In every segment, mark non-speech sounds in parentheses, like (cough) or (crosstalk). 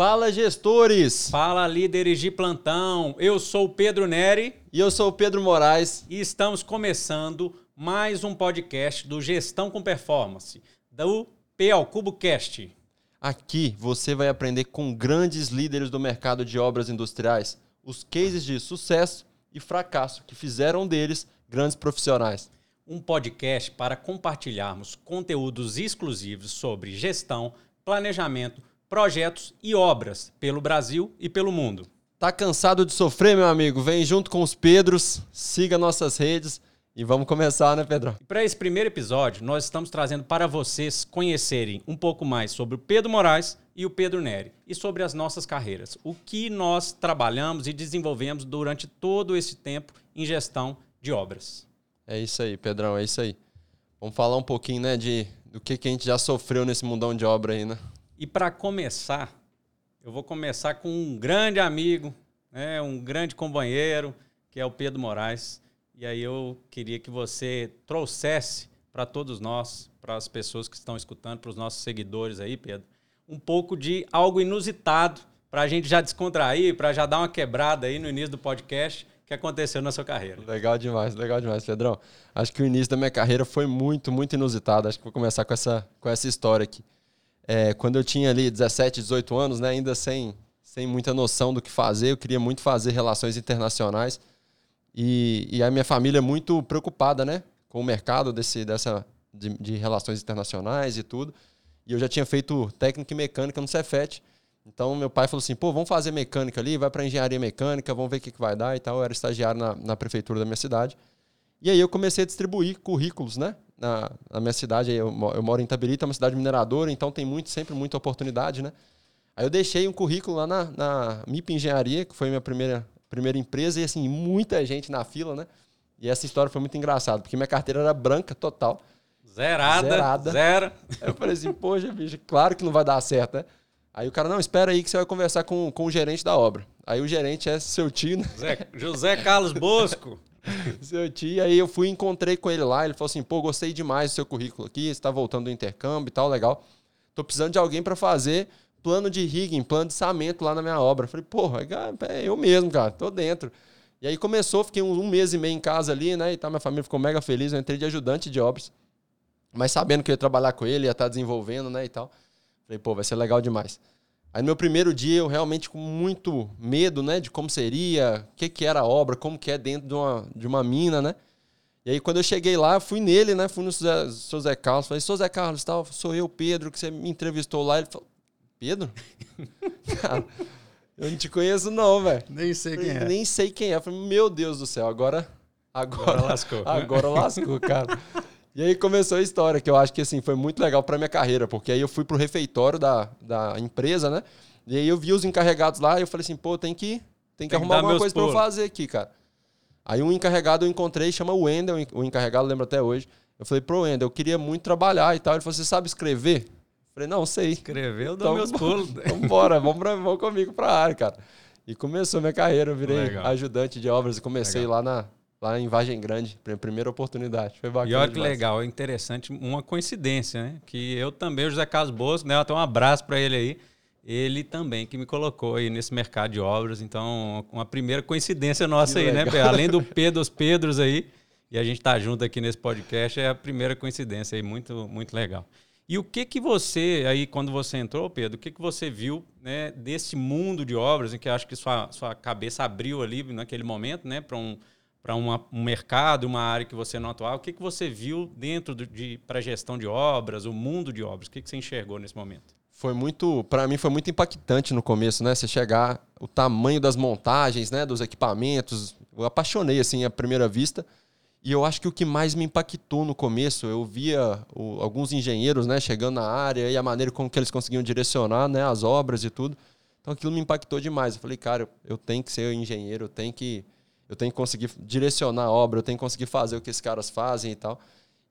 Fala gestores! Fala líderes de plantão! Eu sou o Pedro Neri. E eu sou o Pedro Moraes. E estamos começando mais um podcast do Gestão com Performance, do PL Cubo Cast. Aqui você vai aprender com grandes líderes do mercado de obras industriais os cases de sucesso e fracasso que fizeram deles grandes profissionais. Um podcast para compartilharmos conteúdos exclusivos sobre gestão, planejamento, projetos e obras pelo Brasil e pelo mundo. Tá cansado de sofrer, meu amigo? Vem junto com os Pedros, siga nossas redes e vamos começar, né, Pedro? Para esse primeiro episódio, nós estamos trazendo para vocês conhecerem um pouco mais sobre o Pedro Moraes e o Pedro Neri e sobre as nossas carreiras. O que nós trabalhamos e desenvolvemos durante todo esse tempo em gestão de obras. É isso aí, Pedrão, é isso aí. Vamos falar um pouquinho, né, de do que, que a gente já sofreu nesse mundão de obra aí, né? E para começar, eu vou começar com um grande amigo, né, um grande companheiro, que é o Pedro Moraes. E aí eu queria que você trouxesse para todos nós, para as pessoas que estão escutando, para os nossos seguidores aí, Pedro, um pouco de algo inusitado para a gente já descontrair, para já dar uma quebrada aí no início do podcast que aconteceu na sua carreira. Legal demais, legal demais, Pedrão. Acho que o início da minha carreira foi muito, muito inusitado. Acho que vou começar com essa, com essa história aqui é, quando eu tinha ali 17, 18 anos, né, ainda sem, sem muita noção do que fazer, eu queria muito fazer relações internacionais. E, e a minha família é muito preocupada né, com o mercado desse, dessa, de, de relações internacionais e tudo. E eu já tinha feito técnica e mecânica no Cefet. Então meu pai falou assim: pô, vamos fazer mecânica ali, vai para engenharia mecânica, vamos ver o que, que vai dar e tal. Eu era estagiário na, na prefeitura da minha cidade. E aí eu comecei a distribuir currículos, né? Na, na minha cidade, eu, eu moro em Itabirita, é uma cidade mineradora, então tem muito, sempre muita oportunidade, né? Aí eu deixei um currículo lá na, na MIP Engenharia, que foi minha primeira, primeira empresa, e assim, muita gente na fila, né? E essa história foi muito engraçada, porque minha carteira era branca total. Zerada. Zerada. Zero. Aí eu falei assim, poxa, bicho, claro que não vai dar certo, né? Aí o cara, não, espera aí que você vai conversar com, com o gerente da obra. Aí o gerente é seu tio, né? José, José Carlos Bosco. (laughs) seu tio. Aí eu fui encontrei com ele lá. Ele falou assim: pô, gostei demais do seu currículo aqui. Você está voltando do intercâmbio e tal, legal. Tô precisando de alguém para fazer plano de rigging, plano de içamento lá na minha obra. falei, porra, é eu mesmo, cara, tô dentro. E aí começou, fiquei um, um, mês e meio em casa ali, né? E tá, minha família ficou mega feliz. Eu entrei de ajudante de obras. Mas sabendo que eu ia trabalhar com ele, ia estar tá desenvolvendo, né? E tal. Falei, pô, vai ser legal demais. Aí no meu primeiro dia, eu realmente com muito medo, né, de como seria, o que, que era a obra, como que é dentro de uma, de uma mina, né? E aí quando eu cheguei lá, fui nele, né, fui no Zé, seu Zé Carlos, falei, sou Zé Carlos, tal, sou eu, Pedro, que você me entrevistou lá. Ele falou, Pedro? (laughs) Cara, eu não te conheço não, velho. Nem sei quem é. Nem sei quem é. Eu falei, meu Deus do céu, agora... Agora, agora lascou. Agora lascou, cara. E aí começou a história, que eu acho que assim, foi muito legal para minha carreira, porque aí eu fui pro refeitório da, da empresa, né? E aí eu vi os encarregados lá e eu falei assim, pô, tem que, tem que tem arrumar que alguma coisa para eu fazer aqui, cara. Aí um encarregado eu encontrei, chama Wendel, o encarregado lembro até hoje. Eu falei, pro Wendel, eu queria muito trabalhar e tal. Ele falou, você sabe escrever? Eu falei, não, sei. Escrever, eu dou então, meus pulos. (laughs) Vambora, vamos, pra, vamos comigo pra área, cara. E começou minha carreira, eu virei Legal. ajudante de obras e comecei Legal. lá na, lá em Vargem Grande, primeira oportunidade. Foi bacana. E olha que demais. legal, é interessante, uma coincidência, né? Que eu também, o José Carlos Bosco, né? Até um abraço para ele aí. Ele também que me colocou aí nesse mercado de obras. Então, uma primeira coincidência nossa que aí, né, legal. né? Além do (laughs) Pedro, dos Pedros aí, e a gente tá junto aqui nesse podcast, é a primeira coincidência aí, muito, muito legal. E o que que você, aí quando você entrou, Pedro, o que que você viu né, desse mundo de obras, em que acho que sua, sua cabeça abriu ali naquele momento, né, para um, para um mercado, uma área que você não atuava, o que, que você viu dentro de para gestão de obras, o mundo de obras? O que, que você enxergou nesse momento? Foi muito, para mim foi muito impactante no começo, né? Você chegar, o tamanho das montagens, né, dos equipamentos, eu apaixonei assim à primeira vista. E eu acho que o que mais me impactou no começo, eu via o, alguns engenheiros, né, chegando na área e a maneira como que eles conseguiam direcionar, né, as obras e tudo. Então aquilo me impactou demais. Eu falei, cara, eu tenho que ser engenheiro, eu tenho que eu tenho que conseguir direcionar a obra, eu tenho que conseguir fazer o que esses caras fazem e tal.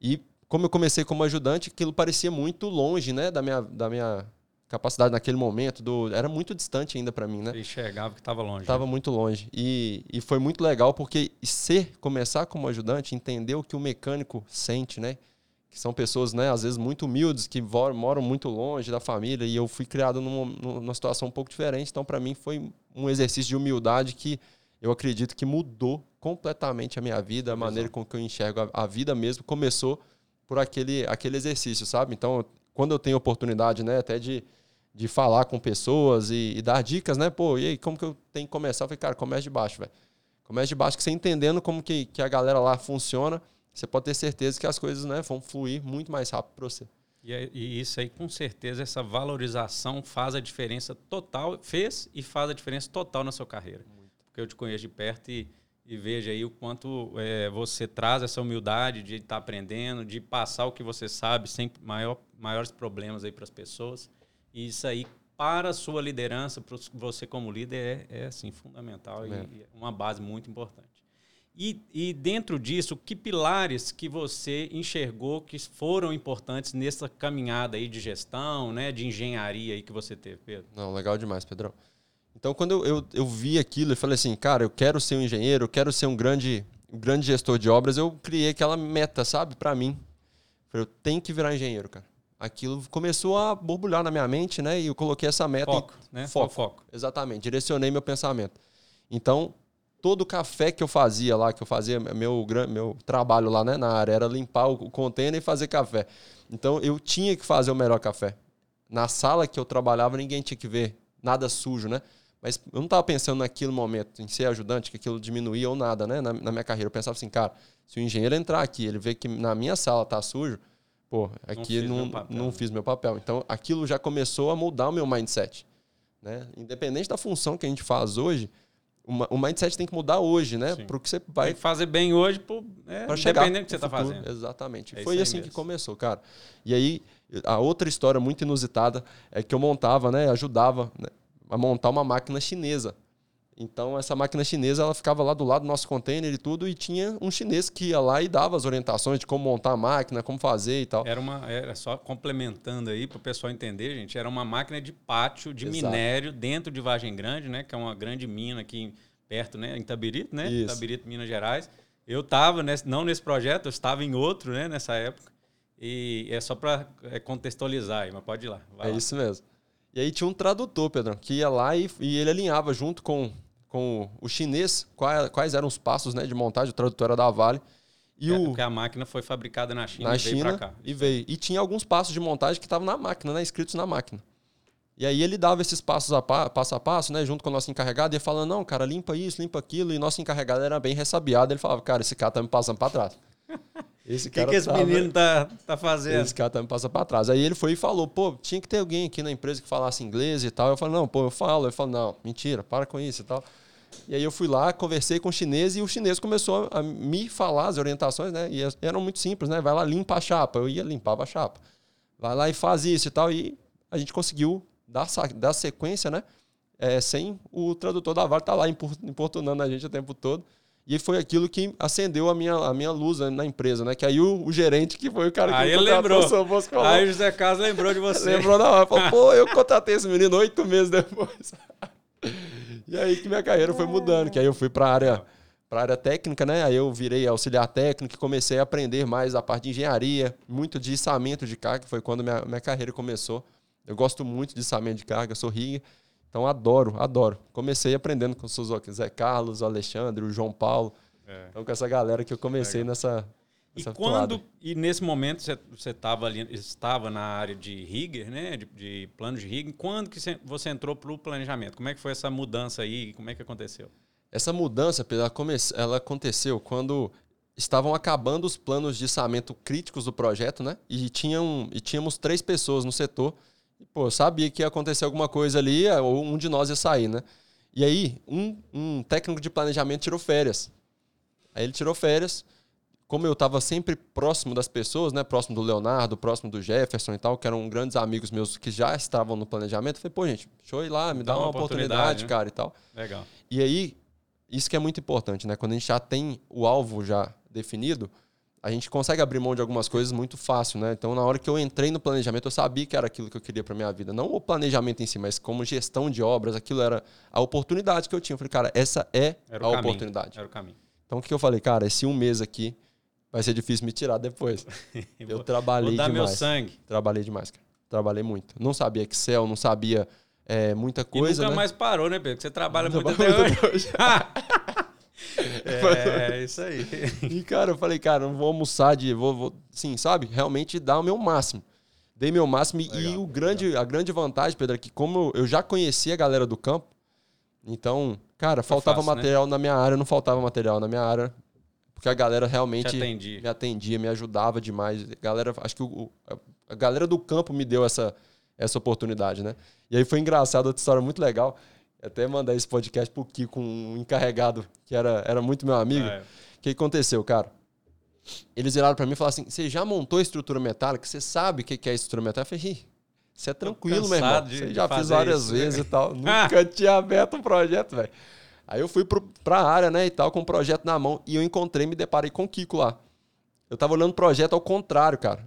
E como eu comecei como ajudante, aquilo parecia muito longe, né, da minha, da minha capacidade naquele momento, do, era muito distante ainda para mim, né? Você enxergava que estava longe. Estava né? muito longe. E, e foi muito legal porque ser, começar como ajudante, entender o que o mecânico sente, né? que são pessoas, né, às vezes muito humildes, que moram muito longe da família, e eu fui criado numa, numa situação um pouco diferente, então para mim foi um exercício de humildade que eu acredito que mudou completamente a minha vida, a maneira com que eu enxergo a, vida mesmo, começou por aquele, aquele exercício, sabe? Então, quando eu tenho oportunidade, né, até de, de falar com pessoas e, e dar dicas, né, pô, e aí, como que eu tenho que começar? Eu falei, cara, comece de baixo, velho. Comece de baixo, que você entendendo como que, que a galera lá funciona, você pode ter certeza que as coisas né, vão fluir muito mais rápido para você. E, é, e, isso aí, com certeza, essa valorização faz a diferença total, fez e faz a diferença total na sua carreira. Porque eu te conheço de perto e, e vejo aí o quanto é, você traz essa humildade de estar tá aprendendo, de passar o que você sabe sem maior, maiores problemas aí para as pessoas. E isso aí, para a sua liderança, para você como líder, é, é assim, fundamental é. e uma base muito importante. E, e, dentro disso, que pilares que você enxergou que foram importantes nessa caminhada aí de gestão, né, de engenharia aí que você teve, Pedro? Não, legal demais, Pedrão. Então, quando eu, eu, eu vi aquilo, eu falei assim, cara, eu quero ser um engenheiro, eu quero ser um grande, um grande gestor de obras, eu criei aquela meta, sabe, para mim. Eu, falei, eu tenho que virar engenheiro, cara. Aquilo começou a borbulhar na minha mente, né, e eu coloquei essa meta. Foco, em... né? Foco. foco. Exatamente, direcionei meu pensamento. Então, todo o café que eu fazia lá, que eu fazia meu, meu trabalho lá né, na área, era limpar o container e fazer café. Então eu tinha que fazer o melhor café. Na sala que eu trabalhava, ninguém tinha que ver nada sujo, né? Mas eu não estava pensando naquele momento, em ser ajudante, que aquilo diminuía ou nada, né? Na, na, minha carreira. Eu pensava assim, cara, se o engenheiro entrar aqui, ele vê que na minha sala tá sujo, pô, aqui não, não, não né? fiz meu papel. Então aquilo já começou a mudar o meu mindset. Né? Independente da função que a gente faz hoje, o mindset tem que mudar hoje, né? Para o que você vai. Tem que fazer bem hoje, é, para chegar do que você está fazendo. Exatamente. É Foi assim mesmo. que começou, cara. E aí, a outra história muito inusitada é que eu montava, né? Ajudava né, a montar uma máquina chinesa. Então, essa máquina chinesa, ela ficava lá do lado do nosso container e tudo, e tinha um chinês que ia lá e dava as orientações de como montar a máquina, como fazer e tal. Era uma, era só complementando aí para o pessoal entender, gente, era uma máquina de pátio de Exato. minério dentro de Vargem Grande, né, que é uma grande mina aqui perto, né, em Tabirito, né, Isso. Tabirito, Minas Gerais. Eu estava não nesse projeto, eu estava em outro, né, nessa época. E é só para é, contextualizar aí, mas pode ir lá. é lá. isso mesmo. E aí tinha um tradutor, Pedro, que ia lá e, e ele alinhava junto com com o chinês quais, quais eram os passos né, de montagem, o tradutor era da Vale. E é, o... Porque a máquina foi fabricada na China na e China, veio cá. E veio. E tinha alguns passos de montagem que estavam na máquina, né, escritos na máquina. E aí ele dava esses passos a pa, passo a passo, né, junto com o nosso encarregado, e ia falando, não, cara, limpa isso, limpa aquilo. E nosso encarregado era bem ressabiado. Ele falava, cara, esse cara tá me passando para trás. Esse cara. O que, que esse tava... menino tá, tá fazendo? Esse cara tá me passando para trás. Aí ele foi e falou, pô, tinha que ter alguém aqui na empresa que falasse inglês e tal. Eu falei, não, pô, eu falo. Ele falou, não, mentira, para com isso e tal. E aí eu fui lá, conversei com o chinês e o chinês começou a me falar as orientações, né? E eram muito simples, né? Vai lá, limpa a chapa. Eu ia, limpava a chapa. Vai lá e faz isso e tal. E a gente conseguiu dar, dar sequência, né? É, sem o tradutor da Vale estar tá lá importunando a gente o tempo todo. E foi aquilo que acendeu a minha, a minha luz na empresa, né? Que aí o, o gerente, que foi o cara aí que ele lembrou. Aí o José Carlos lembrou de você. lembrou na hora. Falou, pô, eu contratei esse menino oito meses depois. (laughs) E aí que minha carreira foi mudando, que aí eu fui para a área para área técnica, né? Aí eu virei auxiliar técnico e comecei a aprender mais a parte de engenharia, muito de içamento de carga, foi quando minha, minha carreira começou. Eu gosto muito de içamento de carga, sou riga, então adoro, adoro. Comecei aprendendo com o Suzuki, Zé Carlos, o Alexandre, o João Paulo. É. Então com essa galera que eu comecei Legal. nessa e quando e nesse momento você, você tava ali, estava na área de rigger, né, de, de plano de rigging, quando que você entrou para o planejamento? Como é que foi essa mudança aí? Como é que aconteceu? Essa mudança, ela, come, ela aconteceu quando estavam acabando os planos de içamento críticos do projeto, né? E, tinham, e tínhamos três pessoas no setor. E, pô, sabia que ia acontecer alguma coisa ali, é, ou um de nós ia sair, né? E aí, um, um técnico de planejamento tirou férias. Aí ele tirou férias como eu estava sempre próximo das pessoas, né, próximo do Leonardo, próximo do Jefferson e tal, que eram grandes amigos meus que já estavam no planejamento, eu falei, pô, gente, deixa eu ir lá, me dá, dá uma, uma, oportunidade, oportunidade né? cara, e tal. Legal. E aí, isso que é muito importante, né? Quando a gente já tem o alvo já definido, a gente consegue abrir mão de algumas coisas muito fácil, né? Então, na hora que eu entrei no planejamento, eu sabia que era aquilo que eu queria para minha vida. Não o planejamento em si, mas como gestão de obras, aquilo era a oportunidade que eu tinha. Eu falei, cara, essa é era a oportunidade. Era o caminho. Então, o que eu falei, cara, esse um mês aqui, vai ser difícil me tirar depois. (laughs) Eu trabalhei Vou dar demais. meu sangue. Trabalhei demais, cara. Trabalhei muito. Não sabia Excel, não sabia é, muita coisa. e nunca né? mais parou, né, Pedro? Porque você trabalha muito Trabalho até muito hoje. (laughs) é, (laughs) isso aí. E, cara, eu falei, cara, não vou almoçar de. Vou, vou, sim, sabe? Realmente dar o meu máximo. Dei meu máximo. e Legal, o grande, a grande vantagem, Pedro, é que como eu já conhecia a galera do campo, então, cara, faltava fácil, né? material na minha área, não faltava material na minha área. Porque a galera Te realmente me atendia, me ajudava demais. A galera, acho que o- a galera do campo me deu essa, essa oportunidade, né? E aí foi engraçado, outra história muito legal. Até mandar esse podcast pro Kiko, um encarregado, que era, era muito meu amigo. É. O que aconteceu, cara? Eles viraram pra mim e falaram assim: você já montou a estrutura metálica? Você sabe o que é a estrutura metálica? Eu falei, "Ih, você é tranquilo, meu irmão. Você já fiz várias isso, né?" vezes e tal. (laughs) Nunca tinha aberto um projeto, velho. Aí eu fui pro, pra área, né, e tal, com o projeto na mão. E eu encontrei, me deparei com o Kiko lá. Eu tava olhando o projeto ao contrário, cara.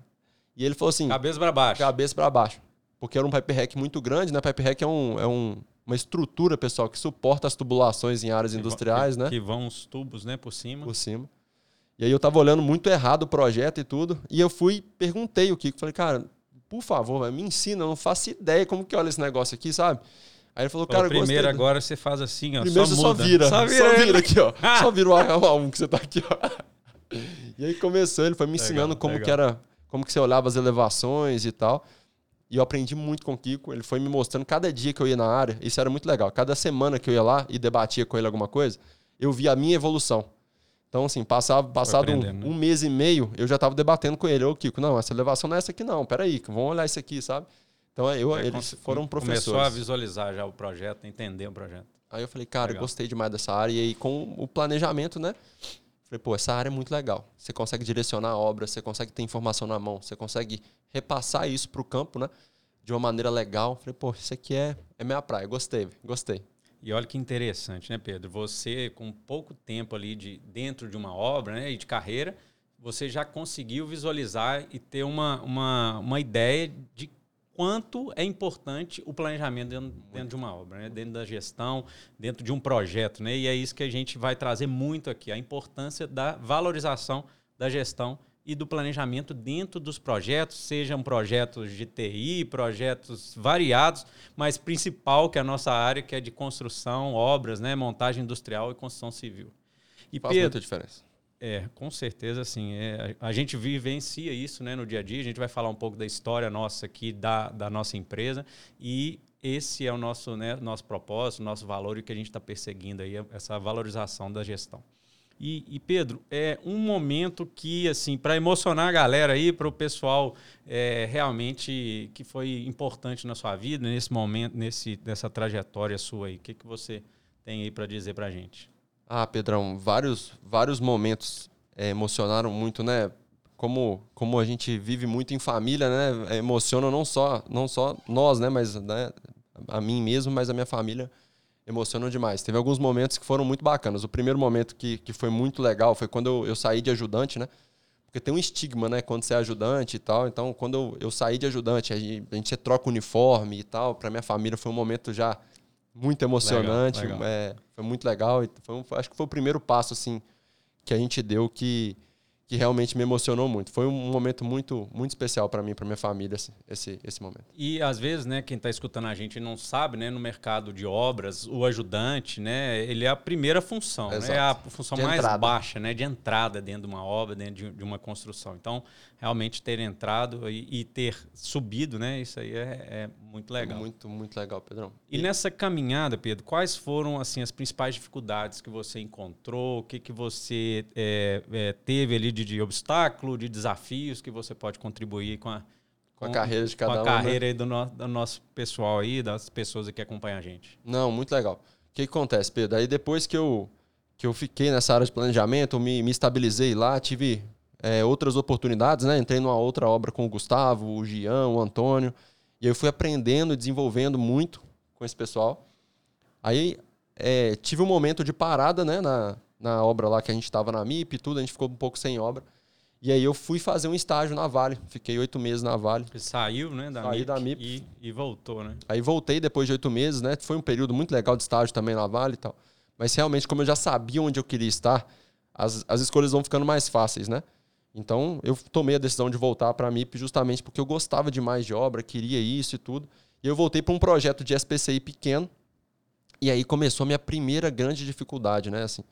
E ele falou assim: Cabeça pra baixo. cabeça para baixo. Porque era um pipe rack muito grande, né? Pipe rack é, um, é um, uma estrutura, pessoal, que suporta as tubulações em áreas Que industriais, que, né? Que vão os tubos, né, por cima. Por cima. E aí eu tava olhando muito errado o projeto e tudo. E eu fui, perguntei o Kiko. Falei, cara, por favor, véio, me ensina. Eu não faço ideia como que olha esse negócio aqui, sabe? Aí ele falou, cara, eu primeiro gostei. agora você faz assim, ó. Primeiro só você só vira. Só Só vira. vira, ele. aqui, ó. (laughs) Só vira o A1 que você tá aqui, ó. E aí começou, ele foi me Legal, ensinando como legal. que era, como que você olhava as elevações e tal. E eu aprendi muito com o Kiko. Ele foi me mostrando cada dia que eu ia na área. Isso era muito legal. Cada semana que eu ia lá e debatia com ele alguma coisa, eu via a minha evolução. Então, assim, passava, passado um, né? um mês e meio, eu já estava debatendo com ele. Ô, Kiko, não, essa elevação não é essa aqui, não. Peraí, vamos olhar isso aqui, sabe? Então, eu, Aí eles foram professores. Começou a visualizar já o projeto, entender o projeto. Aí eu falei, cara, Legal. gostei demais dessa área. E aí, com o planejamento, né? Falei, pô, essa área é muito legal. Você consegue direcionar a obra, você consegue ter informação na mão, você consegue repassar isso para o campo, né? De uma maneira legal. Falei, pô, isso aqui é, é minha praia. Gostei, gostei. E olha que interessante, né, Pedro? Você, com pouco tempo ali de, dentro de uma obra né, e de carreira, você já conseguiu visualizar e ter uma, uma, uma ideia de quanto é importante o planejamento dentro, dentro de uma obra, né? dentro da gestão, dentro de um projeto. Né? E é isso que a gente vai trazer muito aqui, a importância da valorização da gestão e do planejamento dentro dos projetos, sejam projetos de TI, projetos variados, mas principal que é a nossa área, que é de construção, obras, né, montagem industrial e construção civil. E Faz Pedro, muita diferença. É, com certeza, assim, é, a a gente vivencia isso né, no dia a dia, a gente vai falar um pouco da história nossa aqui, da, da nossa empresa, e esse é o nosso, né, nosso propósito, nosso valor e o que a gente está perseguindo aí, essa valorização da gestão. E, e, Pedro, é um momento que, assim, para emocionar a galera aí, para o pessoal é, realmente que foi importante na sua vida, nesse momento, nesse, nessa trajetória sua aí, o que, que você tem aí para dizer para a gente? Ah, Pedrão, vários, vários momentos é, emocionaram muito, né? Como, como a gente vive muito em família, né? Emociona não só, não só nós, né? Mas né? a mim mesmo, mas a minha família emocionam demais. Teve alguns momentos que foram muito bacanas. O primeiro momento que, que foi muito legal foi quando eu, eu saí de ajudante, né? Porque tem um estigma, né? Quando você é ajudante e tal. Então, quando eu, eu saí de ajudante, a gente, a gente troca uniforme e tal. Para minha família foi um momento já muito emocionante. Legal, legal. É, foi muito legal. E Foi acho que foi o primeiro passo, assim, que a gente deu que, que realmente me emocionou muito. Foi um momento muito, muito especial para mim, para minha família, esse, esse, esse momento. E às vezes, né, quem está escutando a gente não sabe, né, no mercado de obras, o ajudante, né, ele é a primeira função, né, é a função De mais entrada. baixa, né, de entrada dentro de uma obra, dentro de, de uma construção. Então, realmente ter entrado e, e ter subido, né, isso aí é, é muito legal. Muito, muito legal, Pedrão. E nessa caminhada, Pedro, quais foram assim as principais dificuldades que você encontrou? O que, que você é, é, teve ali de, de obstáculo, de desafios que você pode contribuir com a, Com a carreira de cada com a um, né? carreira aí do, no- do nosso pessoal aí, das pessoas que acompanham a gente? Não, muito legal. O que, que acontece, Pedro? Aí depois que eu, que eu fiquei nessa área de planejamento, eu me, me estabilizei lá, tive é, outras oportunidades, né? Entrei numa outra obra com o Gustavo, o Gian, o Antônio. E eu fui aprendendo e desenvolvendo muito com esse pessoal. Aí é, tive um momento de parada, né? Na, na obra lá que a gente estava na MIP e tudo, a gente ficou um pouco sem obra. E aí eu fui fazer um estágio na Vale. Fiquei oito meses na Vale. Você saiu, né, da Saí MIP, da MIP. E, e voltou, né? Aí voltei depois de oito meses, né? Foi um período muito legal de estágio também na Vale e tal. Mas realmente, como eu já sabia onde eu queria estar, as, as escolhas vão ficando mais fáceis, né? Então, eu tomei a decisão de voltar para a MIP justamente porque eu gostava demais de obra, queria isso e tudo. E eu voltei para um projeto de SPCI pequeno. E aí começou a minha primeira grande dificuldade, né? Assim,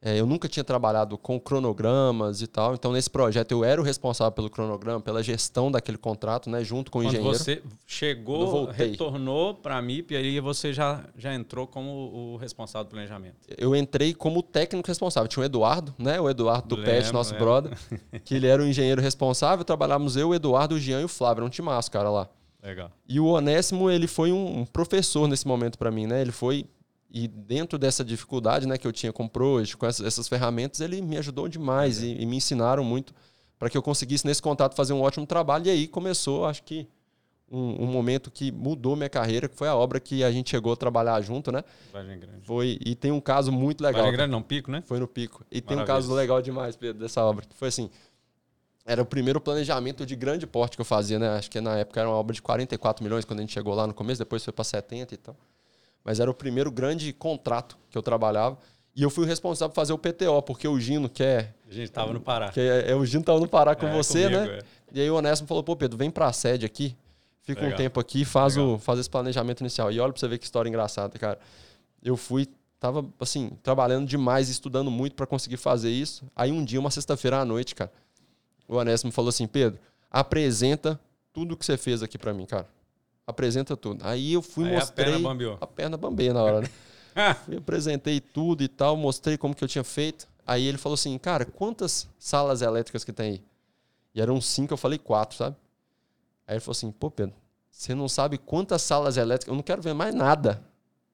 é, eu nunca tinha trabalhado com cronogramas e tal, então nesse projeto eu era o responsável pelo cronograma, pela gestão daquele contrato, né, junto com o Quando engenheiro. você chegou, retornou para a MIP e aí você já, já entrou como o responsável do planejamento. Eu entrei como técnico responsável. Tinha o Eduardo, né, o Eduardo do PET, nosso lembro. brother, (laughs) que ele era o engenheiro responsável, trabalhávamos eu, o Eduardo, o Jean e o Flávio, era um timaço, cara, lá. Legal. E o Onésimo, ele foi um, um professor nesse momento para mim, né, ele foi e dentro dessa dificuldade né, que eu tinha com Project, com essas, essas ferramentas, ele me ajudou demais e, e, me ensinaram muito para que eu conseguisse, nesse contato, fazer um ótimo trabalho. E aí começou, acho que, um, um, momento que mudou minha carreira, que foi a obra que a gente chegou a trabalhar junto, né? Vargem Grande. Foi, e tem um caso muito legal. Vargem Grande não, Pico, né? Foi no Pico. E tem um caso legal demais, Pedro, dessa obra. Que foi assim, era o primeiro planejamento de grande porte que eu fazia, né? Acho que na época era uma obra de 44 milhões quando a gente chegou lá no começo, depois foi para 70 e tal mas era o primeiro grande contrato que eu trabalhava. E eu fui o responsável por fazer o PTO, porque o Gino, que é. A gente estava no Pará. Que é, é, o Gino estava no Pará com é, você, comigo, né? É. E aí o Onésimo falou: pô, Pedro, vem para a sede aqui, fica Legal. um tempo aqui, faz, o, faz esse planejamento inicial. E olha para você ver que história engraçada, cara. Eu fui, tava assim, trabalhando demais, estudando muito para conseguir fazer isso. Aí um dia, uma sexta-feira à noite, cara, o Onésimo falou assim: Pedro, apresenta tudo que você fez aqui para mim, cara apresenta tudo. Aí eu fui Aí mostrei. A perna bambeou. A perna bambeia na hora, né? (laughs) fui, apresentei tudo e tal, mostrei como que eu tinha feito. Aí ele falou assim, cara, quantas salas elétricas que tem aí? E eram cinco, eu falei quatro, sabe? Aí ele falou assim, pô, Pedro, você não sabe quantas salas elétricas. Eu não quero ver mais nada.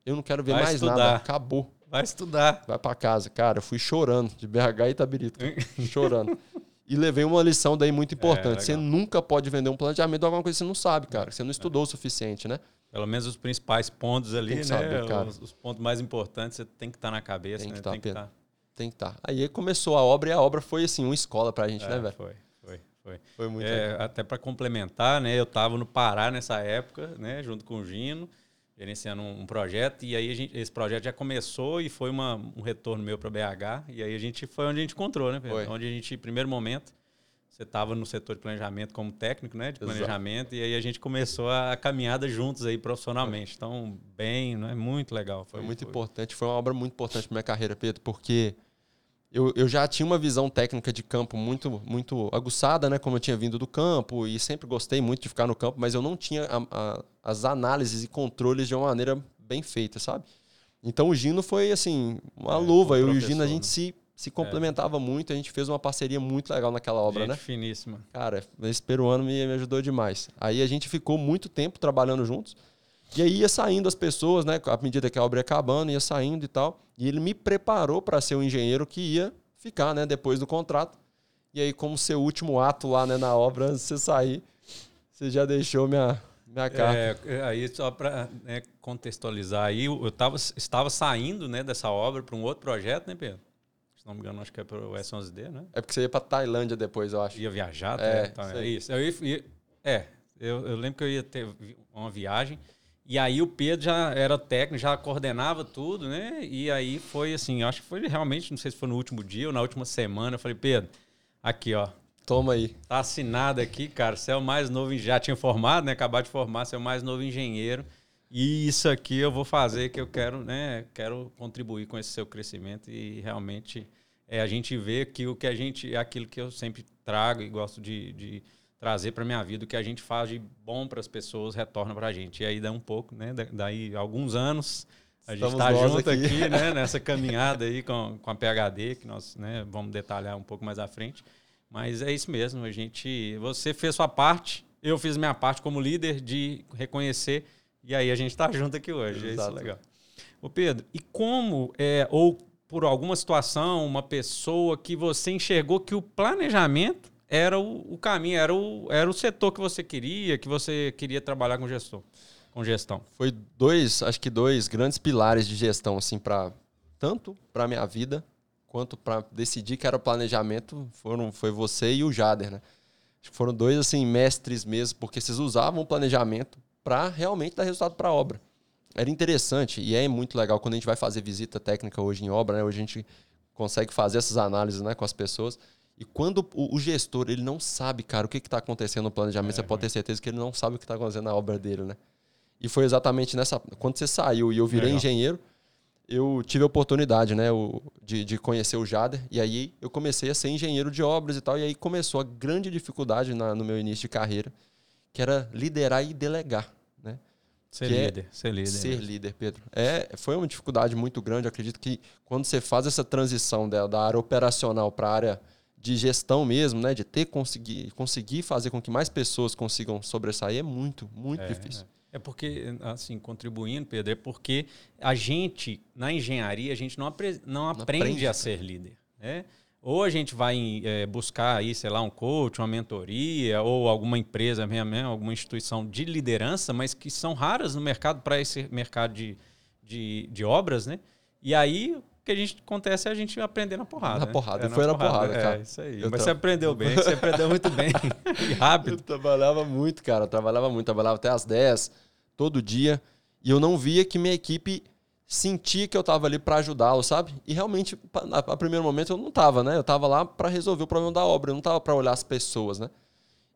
Eu não quero ver Vai mais estudar. nada. Acabou. Vai estudar. Vai para casa. Cara, eu fui chorando de BH e Itabirito. (laughs) chorando. E levei uma lição daí muito importante. É, você nunca pode vender um planejamento de alguma coisa que você não sabe, cara. Você não estudou o suficiente, né? Pelo menos os principais pontos ali, né? Saber, os, os, pontos mais importantes você tem que estar tá na cabeça, tem que né? Tá, tem que estar. Tá. Tem que estar. Tá. Aí começou a obra e a obra foi assim, uma escola pra gente, é, né, velho? Foi, foi, foi. Foi muito é, Até para complementar, né? Eu estava no Pará nessa época, né? Junto com o Gino gerenciando um, projeto e aí gente, esse projeto já começou e foi uma, um retorno meu para BH e aí a gente foi onde a gente encontrou, né? Foi. Onde a gente, primeiro momento, você estava no setor de planejamento como técnico, né, de planejamento, Exato. e aí a gente começou a caminhada juntos aí profissionalmente. Então, bem, não é muito legal. Foi, foi muito foi. importante, foi uma obra muito importante para minha carreira, Pedro, porque eu, eu já tinha uma visão técnica de campo muito muito aguçada, né, como eu tinha vindo do campo e sempre gostei muito de ficar no campo, mas eu não tinha a, a, as análises e controles de uma maneira bem feita, sabe? Então o Gino foi assim, uma é, luva. Eu e o Gino a gente né? se se complementava é. muito, a gente fez uma parceria muito legal naquela obra, gente né? finíssima. Cara, esse peruano me, me ajudou demais. Aí a gente ficou muito tempo trabalhando juntos. E aí ia saindo as pessoas, né? À medida que a obra ia acabando, ia saindo e tal. E ele me preparou para ser o engenheiro que ia ficar, né? Depois do contrato. E aí, como seu último ato lá né, na obra, antes de você sair, você já deixou minha, minha carta. É, aí, só para né, contextualizar aí, eu tava, estava saindo né, dessa obra para um outro projeto, né, Pedro? se não me engano, acho que é para o S11D, né? É porque você ia para Tailândia depois, eu acho. Ia viajar, é, tá, é isso. Eu ia, é, eu, eu, lembro que eu ia ter uma viagem. E aí o Pedro já era técnico, já coordenava tudo, né? E aí foi assim, acho que foi realmente, não sei se foi no último dia ou na última semana, eu falei, Pedro, aqui, ó. Toma aí. Tá assinado aqui, cara. Você é o mais novo, já tinha formado, né? Acabar de formar, você é o mais novo engenheiro. E isso aqui eu vou fazer que eu quero, né? Quero contribuir com esse seu crescimento e realmente é a gente vê que o que a gente é aquilo que eu sempre trago e gosto de, de trazer para minha vida, o que a gente faz de bom para as pessoas retorna para a gente. E aí dá um pouco, né? Daí alguns anos a gente está junto aqui, aqui né? (laughs) Nessa caminhada aí com, com a PHD que nós, né? Vamos detalhar um pouco mais à frente. Mas é isso mesmo. A gente, você fez sua parte, eu fiz minha parte como líder de reconhecer e aí a gente está junto aqui hoje. Exato. É isso legal. Ô Pedro, e como é, ou por alguma situação, uma pessoa que você enxergou que o planejamento era o, o, caminho, era o, era o setor que você queria, que você queria trabalhar com gestão, com gestão? Foi dois, acho que dois grandes pilares de gestão assim para tanto para minha vida quanto para decidir que era o planejamento, foram foi você e o Jader, né? Acho que foram dois assim mestres mesmo, porque vocês usavam o planejamento para realmente dar resultado para a obra. Era interessante e é muito legal quando a gente vai fazer visita técnica hoje em obra, né? Hoje a gente consegue fazer essas análises né, com as pessoas. E quando o, o gestor ele não sabe, cara, o que está acontecendo no planejamento, é, você pode ter certeza que ele não sabe o que está acontecendo na obra dele, né? E foi exatamente nessa. Quando você saiu e eu virei Legal. engenheiro, eu tive a oportunidade, né, de, de conhecer o Jader. E aí eu comecei a ser engenheiro de obras e tal. E aí começou a grande dificuldade na, no meu início de carreira, que era liderar e delegar, né? Ser que é líder, é ser líder. Ser líder, Pedro. É, foi uma dificuldade muito grande. Eu acredito que quando você faz essa transição da, da área operacional para a área de gestão mesmo, né, de ter conseguir, conseguir fazer com que mais pessoas consigam sobressair, é muito, muito é, difícil. É. É porque, assim, contribuindo, Pedro, é porque a gente, na engenharia, a gente não, apre não, aprende, aprende, a ser líder. Né? Ou a gente vai é, buscar aí, sei lá, um coach, uma mentoria, ou alguma empresa mesmo, alguma instituição de liderança, mas que são raras no mercado para esse mercado de, de, de, obras, né? E aí, que a gente acontece é a gente aprender na porrada. Na né? porrada, é, foi na porrada, porrada cara. É, isso aí. Eu mas tra... você aprendeu bem, você aprendeu muito bem (laughs) e rápido. Eu trabalhava muito, cara, eu trabalhava muito, trabalhava até às 10, todo dia, e eu não via que minha equipe sentia que eu estava ali para ajudá-lo, sabe? E realmente, a, primeiro momento eu não estava, né? Eu estava lá para resolver o problema da obra, eu não estava para olhar as pessoas, né?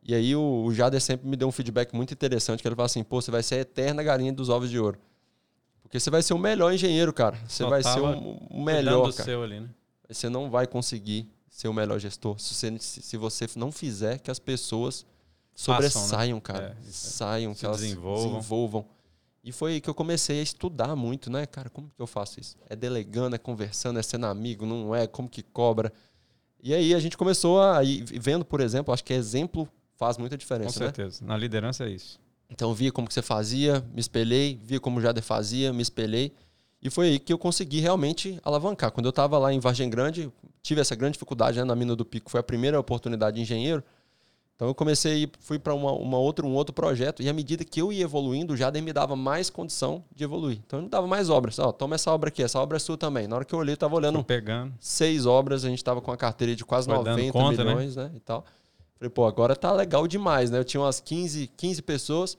E aí o, o Jader sempre me deu um feedback muito interessante, que ele falou assim, pô, você vai ser a eterna galinha dos ovos de ouro. Porque você vai ser o melhor engenheiro, cara. Você Só vai ser o, o melhor, cara. Seu ali, né? Você não vai conseguir ser o melhor gestor se você, se você não fizer que as pessoas sobressaiam, né? cara. É, Saiam, que elas desenvolvam. desenvolvam. E foi aí que eu comecei a estudar muito, né? Cara, como que eu faço isso? É delegando, é conversando, é sendo amigo, não é? Como que cobra? E aí a gente começou a ir vendo, por exemplo, acho que exemplo faz muita diferença, Com né? certeza. Né? Na liderança é isso. Então via como que você fazia, me espelhei, via como o Jader fazia, me espelhei. E foi aí que eu consegui realmente alavancar. Quando eu estava lá em Vargem Grande, tive essa grande dificuldade né, na mina do Pico, foi a primeira oportunidade de engenheiro. Então eu comecei, fui para uma, uma outra, um outro projeto e à medida que eu ia evoluindo, o Jader me dava mais condição de evoluir. Então ele me dava mais obras. Ó, toma essa obra aqui, essa obra é sua também. Na hora que eu olhei, eu estava olhando pegando. seis obras, a gente estava com uma carteira de quase Foi 90 conta, né? milhões, né? né? E tal. Falei, pô, agora tá legal demais, né? Eu tinha umas 15, 15 pessoas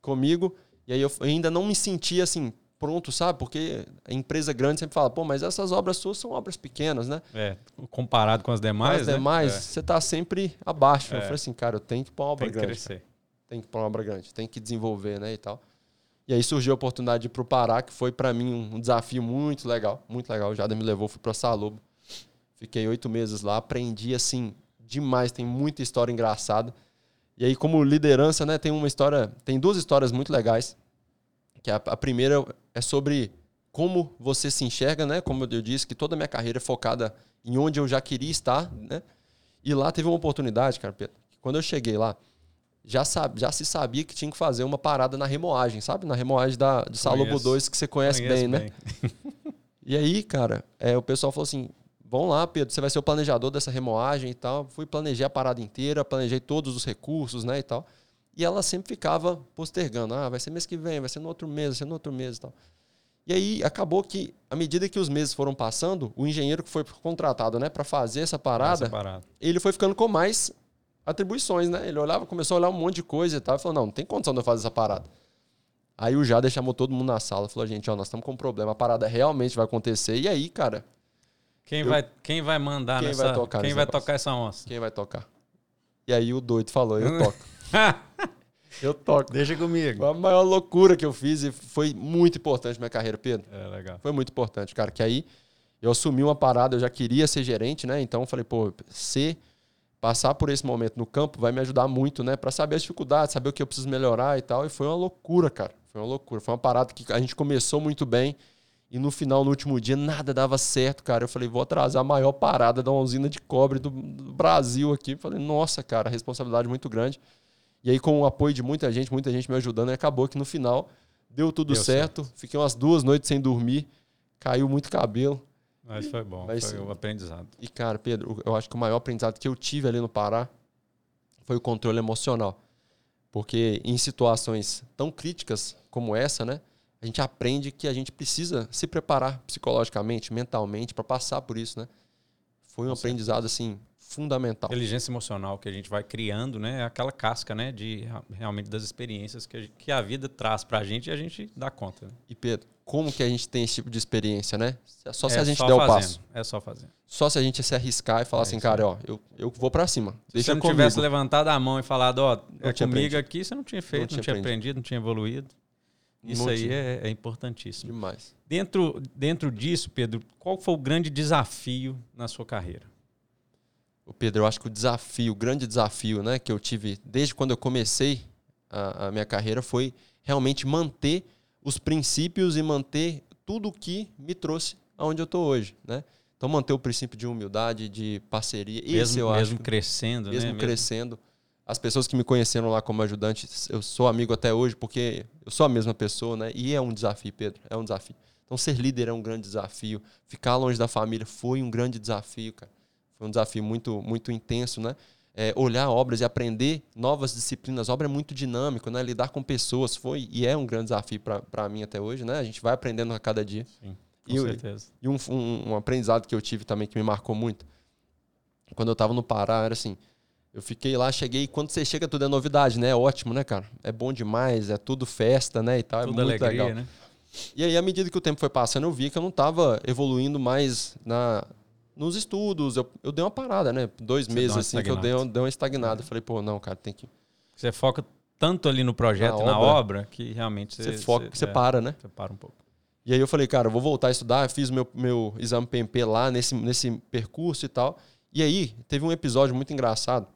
comigo, e aí eu ainda não me sentia assim, pronto, sabe? Porque a empresa grande sempre fala, pô, mas essas obras suas são obras pequenas, né? É, comparado com as demais. Com as né? demais, é. você está sempre abaixo. É. Eu falei assim, cara, eu tenho que pôr uma obra tem grande. Crescer. Tem que pôr uma obra grande, tem que desenvolver, né? E tal. E aí surgiu a oportunidade de ir para o Pará, que foi para mim um desafio muito legal, muito legal. O Jada me levou, fui para Salobo. Fiquei oito meses lá, aprendi assim demais, tem muita história engraçada. E aí, como liderança, né, tem uma história, tem duas histórias muito legais. Que a, a primeira é sobre como você se enxerga, né? Como eu disse, que toda a minha carreira é focada em onde eu já queria estar, né? E lá teve uma oportunidade, cara, Pedro. Quando eu cheguei lá, já, sabe, já se sabia que tinha que fazer uma parada na remoagem, sabe? Na remoagem da, de Salobo 2, que você conhece bem, né? bem, né? e aí, cara, é, o pessoal falou assim: vamos lá, Pedro, você vai ser o planejador dessa remoagem e tal. Fui planejar a parada inteira, planejei todos os recursos, né, e tal. E ela sempre ficava postergando. Ah, vai ser mês que vem, vai ser no outro mês, vai ser no outro mês e tal. E aí acabou que, à medida que os meses foram passando, o engenheiro que foi contratado né, para fazer essa parada, essa parada, ele foi ficando com mais atribuições, né? Ele olhava, começou a olhar um monte de coisa e tal, e falou: não, não tem condição de eu fazer essa parada. Aí o Jader chamou todo mundo na sala, falou: gente, ó, nós estamos com um problema, a parada realmente vai acontecer. E aí, cara. Quem, eu, vai, quem vai mandar quem nessa. Vai tocar quem vai tocar essa onça? Quem vai tocar? E aí o doido falou: eu toco. (laughs) eu toco. Deixa comigo. Foi a maior loucura que eu fiz e foi muito importante na minha carreira, Pedro. É, legal. Foi muito importante, cara. Que aí eu assumi uma parada, eu já queria ser gerente, né? Então eu falei, pô, ser, passar por esse momento no campo vai me ajudar muito, né? Para saber as dificuldades, saber o que eu preciso melhorar e tal. E foi uma loucura, cara. Foi uma loucura. Foi uma parada que a gente começou muito bem. E no final, no último dia, nada dava certo, cara. Eu falei, vou atrasar a maior parada da usina de cobre do, Brasil aqui. falei, nossa, cara, responsabilidade muito grande. E aí, com o apoio de muita gente, muita gente me ajudando, acabou que no final deu tudo deu certo. certo. Fiquei umas duas noites sem dormir, caiu muito cabelo. Mas foi bom, Mas, foi o um aprendizado. E, cara, Pedro, eu acho que o maior aprendizado que eu tive ali no Pará foi o controle emocional. Porque em situações tão críticas como essa, né? A gente aprende que a gente precisa se preparar psicologicamente, mentalmente, para passar por isso, né? Foi um Com aprendizado, certeza. assim, fundamental. Inteligência emocional que a gente vai criando, né? É aquela casca, né? De realmente das experiências que a, gente, que a vida traz pra gente e a gente dá conta. Né? E Pedro, como que a gente tem esse tipo de experiência, né? Só é se a gente der o passo. É só fazer. Só se a gente se arriscar e falar é assim, cara, ó, eu, eu vou para cima. Se você não comigo. tivesse levantado a mão e falado, ó, é comigo aprendido. aqui, você não tinha feito, não tinha, não tinha aprendido. aprendido, não tinha evoluído. Isso aí é, é, importantíssimo. Demais. Dentro, dentro disso, Pedro, qual foi o grande desafio na sua carreira? O Pedro, eu acho que o desafio, o grande desafio né, que eu tive desde quando eu comecei a, a minha carreira foi realmente manter os princípios e manter tudo o que me trouxe aonde eu estou hoje, né? Então manter o princípio de humildade, de parceria, mesmo, esse eu mesmo acho, crescendo, mesmo né? crescendo. As pessoas que me conheceram lá como ajudante, eu sou amigo até hoje porque eu sou a mesma pessoa, né? E é um desafio, Pedro, é um desafio. Então ser líder é um grande desafio, ficar longe da família foi um grande desafio, cara. Foi um desafio muito muito intenso, né? é, olhar obras e aprender novas disciplinas. A obra é muito dinâmico, né? Lidar com pessoas foi e é um grande desafio para mim até hoje, né? A gente vai aprendendo a cada dia. Sim, com e, certeza. E um, um, um, aprendizado que eu tive também que me marcou muito. Quando eu estava no Pará, era assim, eu fiquei lá, cheguei, quando você chega tudo é novidade, né? É ótimo, né, cara? É bom demais, é tudo festa, né, e tal, é tudo é muito alegria, legal. Né? E aí, à medida que o tempo foi passando, eu vi que eu não estava evoluindo mais na, nos estudos, eu, eu dei uma parada, né? Dois Você meses assim que eu dei, dei uma estagnada. Falei, pô, não, cara, tem que. Você foca tanto ali no projeto, na, na obra, obra, que realmente você, você foca, você, você é, para, né? Você para um pouco. E aí eu falei, cara, eu vou voltar a estudar, fiz meu, meu exame PMP lá nesse, nesse percurso e tal. E aí teve um episódio muito engraçado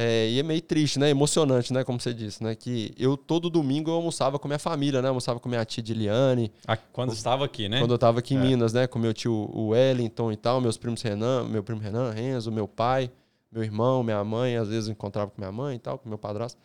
é, e é meio triste, né? Emocionante, né? Como você disse, né? Que eu todo domingo eu almoçava com minha família, né? Almoçava com minha tia Diliane. Ah, quando estava aqui, né? Quando eu estava aqui em é. Minas, né? Com meu tio Wellington e tal, meus primos Renan, meu primo Renan, Renzo, meu pai, meu irmão, minha mãe, às vezes eu encontrava com minha mãe e tal, com meu padrasto.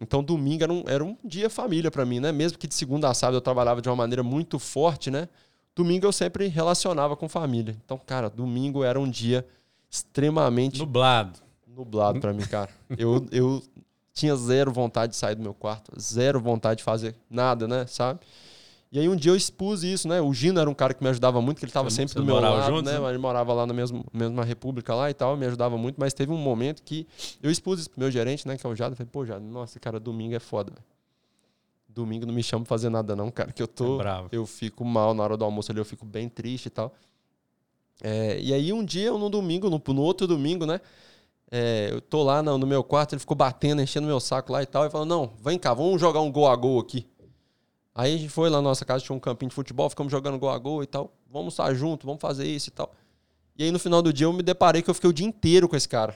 Então domingo era um, era um dia família para mim, né? Mesmo que de segunda a sábado eu trabalhava de uma maneira muito forte, né? Domingo eu sempre relacionava com família. Então, cara, domingo era um dia extremamente nublado nublado para mim, cara. Eu, eu tinha zero vontade de sair do meu quarto, zero vontade de fazer nada, né, sabe? E aí um dia eu expus isso, né? O Gino era um cara que me ajudava muito, que ele estava sempre do meu lado, juntos, né? né? Ele morava lá na mesma, mesma república lá e tal, me ajudava muito, mas teve um momento que eu expus isso pro meu gerente, né, que é o Jado, eu falei, pô, Jado, nossa, cara, domingo é foda, velho. Domingo não me chama pra fazer nada não, cara, que eu tô, é eu fico mal na hora do almoço ali, eu fico bem triste e tal. É, e aí um dia, no domingo, no, no outro domingo, né, é, eu tô lá no, no, meu quarto, ele ficou batendo, enchendo meu saco lá e tal. E falou: Não, vem cá, vamos jogar um gol a gol aqui. Aí a gente foi lá na nossa casa, tinha um campinho de futebol, ficamos jogando gol a gol e tal. Vamos estar junto, vamos fazer isso e tal. E aí no final do dia eu me deparei que eu fiquei o dia inteiro com esse cara.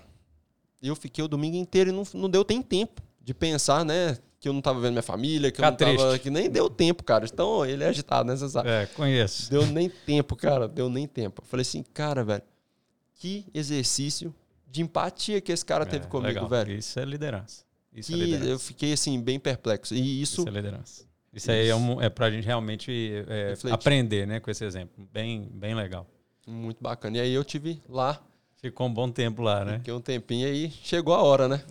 Eu fiquei o domingo inteiro e não, não deu nem tempo de pensar, né? Que eu não tava vendo minha família, que eu não tava. Que nem deu tempo, cara. Então, ele é agitado, né? Você sabe? É, conheço. Deu nem tempo, cara. Deu nem tempo. Eu falei assim, cara, velho, que exercício de empatia que esse cara é, teve comigo, legal. velho. Isso é liderança. Isso é liderança. eu fiquei, assim, bem perplexo. E isso... Isso é liderança. Isso, isso. aí é, um, é pra gente realmente é, aprender, né, com esse exemplo. Bem, bem legal. Muito bacana. E aí eu tive lá. Ficou um bom tempo lá, né? Fiquei um tempinho aí, chegou a hora, né?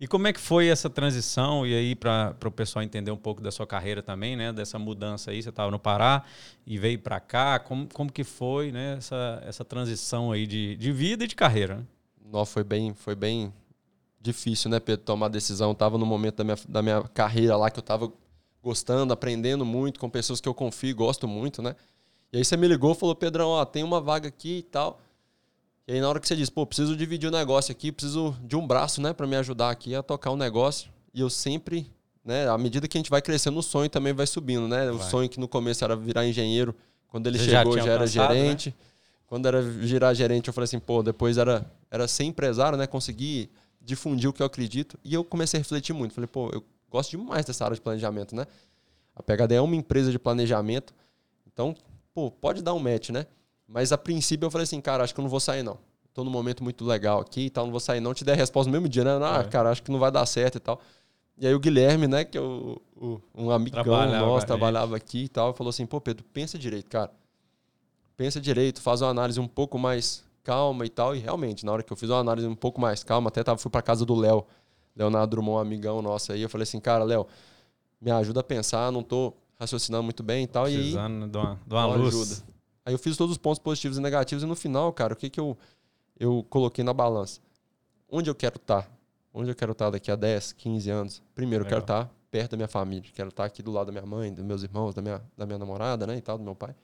E como é que foi essa transição? E aí, para o pessoal entender um pouco da sua carreira também, né? Dessa mudança aí, você estava no Pará e veio para cá. Como, como que foi né? essa, essa transição aí de, de vida e de carreira? Né? Não, foi bem, foi bem difícil, né, Pedro, tomar decisão. Tava no momento da minha, da minha carreira lá que eu tava gostando, aprendendo muito com pessoas que eu confio e gosto muito, né? E aí você me ligou e falou, Pedrão, ó, tem uma vaga aqui e tal. E aí na hora que você disse, pô, preciso dividir o negócio aqui, preciso de um braço, né, para me ajudar aqui a tocar o um negócio. E eu sempre, né, à medida que a gente vai crescendo, o sonho também vai subindo, né? Vai. O sonho que no começo era virar engenheiro, quando ele você chegou já, já era gerente. Né? Quando era virar gerente, eu falei assim, pô, depois era, era ser empresário, né? Conseguir difundir o que eu acredito. E eu comecei a refletir muito. Falei, pô, eu gosto demais dessa área de planejamento, né? A PHD é uma empresa de planejamento. Então, pô, pode dar um match, né? Mas a princípio eu falei assim, cara, acho que eu não vou sair, não. Tô num momento muito legal aqui e tal, não vou sair, não. Te der a resposta no mesmo dia, né? Ah, é. cara, acho que não vai dar certo e tal. E aí o Guilherme, né, que é o, o um amigão trabalhava nosso, trabalhava aqui e tal, falou assim, pô, Pedro, pensa direito, cara pensa direito, faz uma análise um pouco mais calma e tal. E realmente, na hora que eu fiz uma análise um pouco mais calma, até tava, fui para casa do Léo, Leonardo Drummond, um amigão nosso aí. Eu falei assim, cara, Léo, me ajuda a pensar, não tô raciocinando muito bem e tal. Precisando e aí, de uma, de uma luz. Ajuda. Aí eu fiz todos os pontos positivos e negativos e no final, cara, o que que eu eu coloquei na balança. Onde eu quero estar? Tá? Onde eu quero estar tá daqui a 10, 15 anos? Primeiro, eu quero estar tá perto da minha família. Quero estar aqui do lado da minha mãe, dos meus irmãos, da minha, da minha namorada, né? E tal, do meu pai.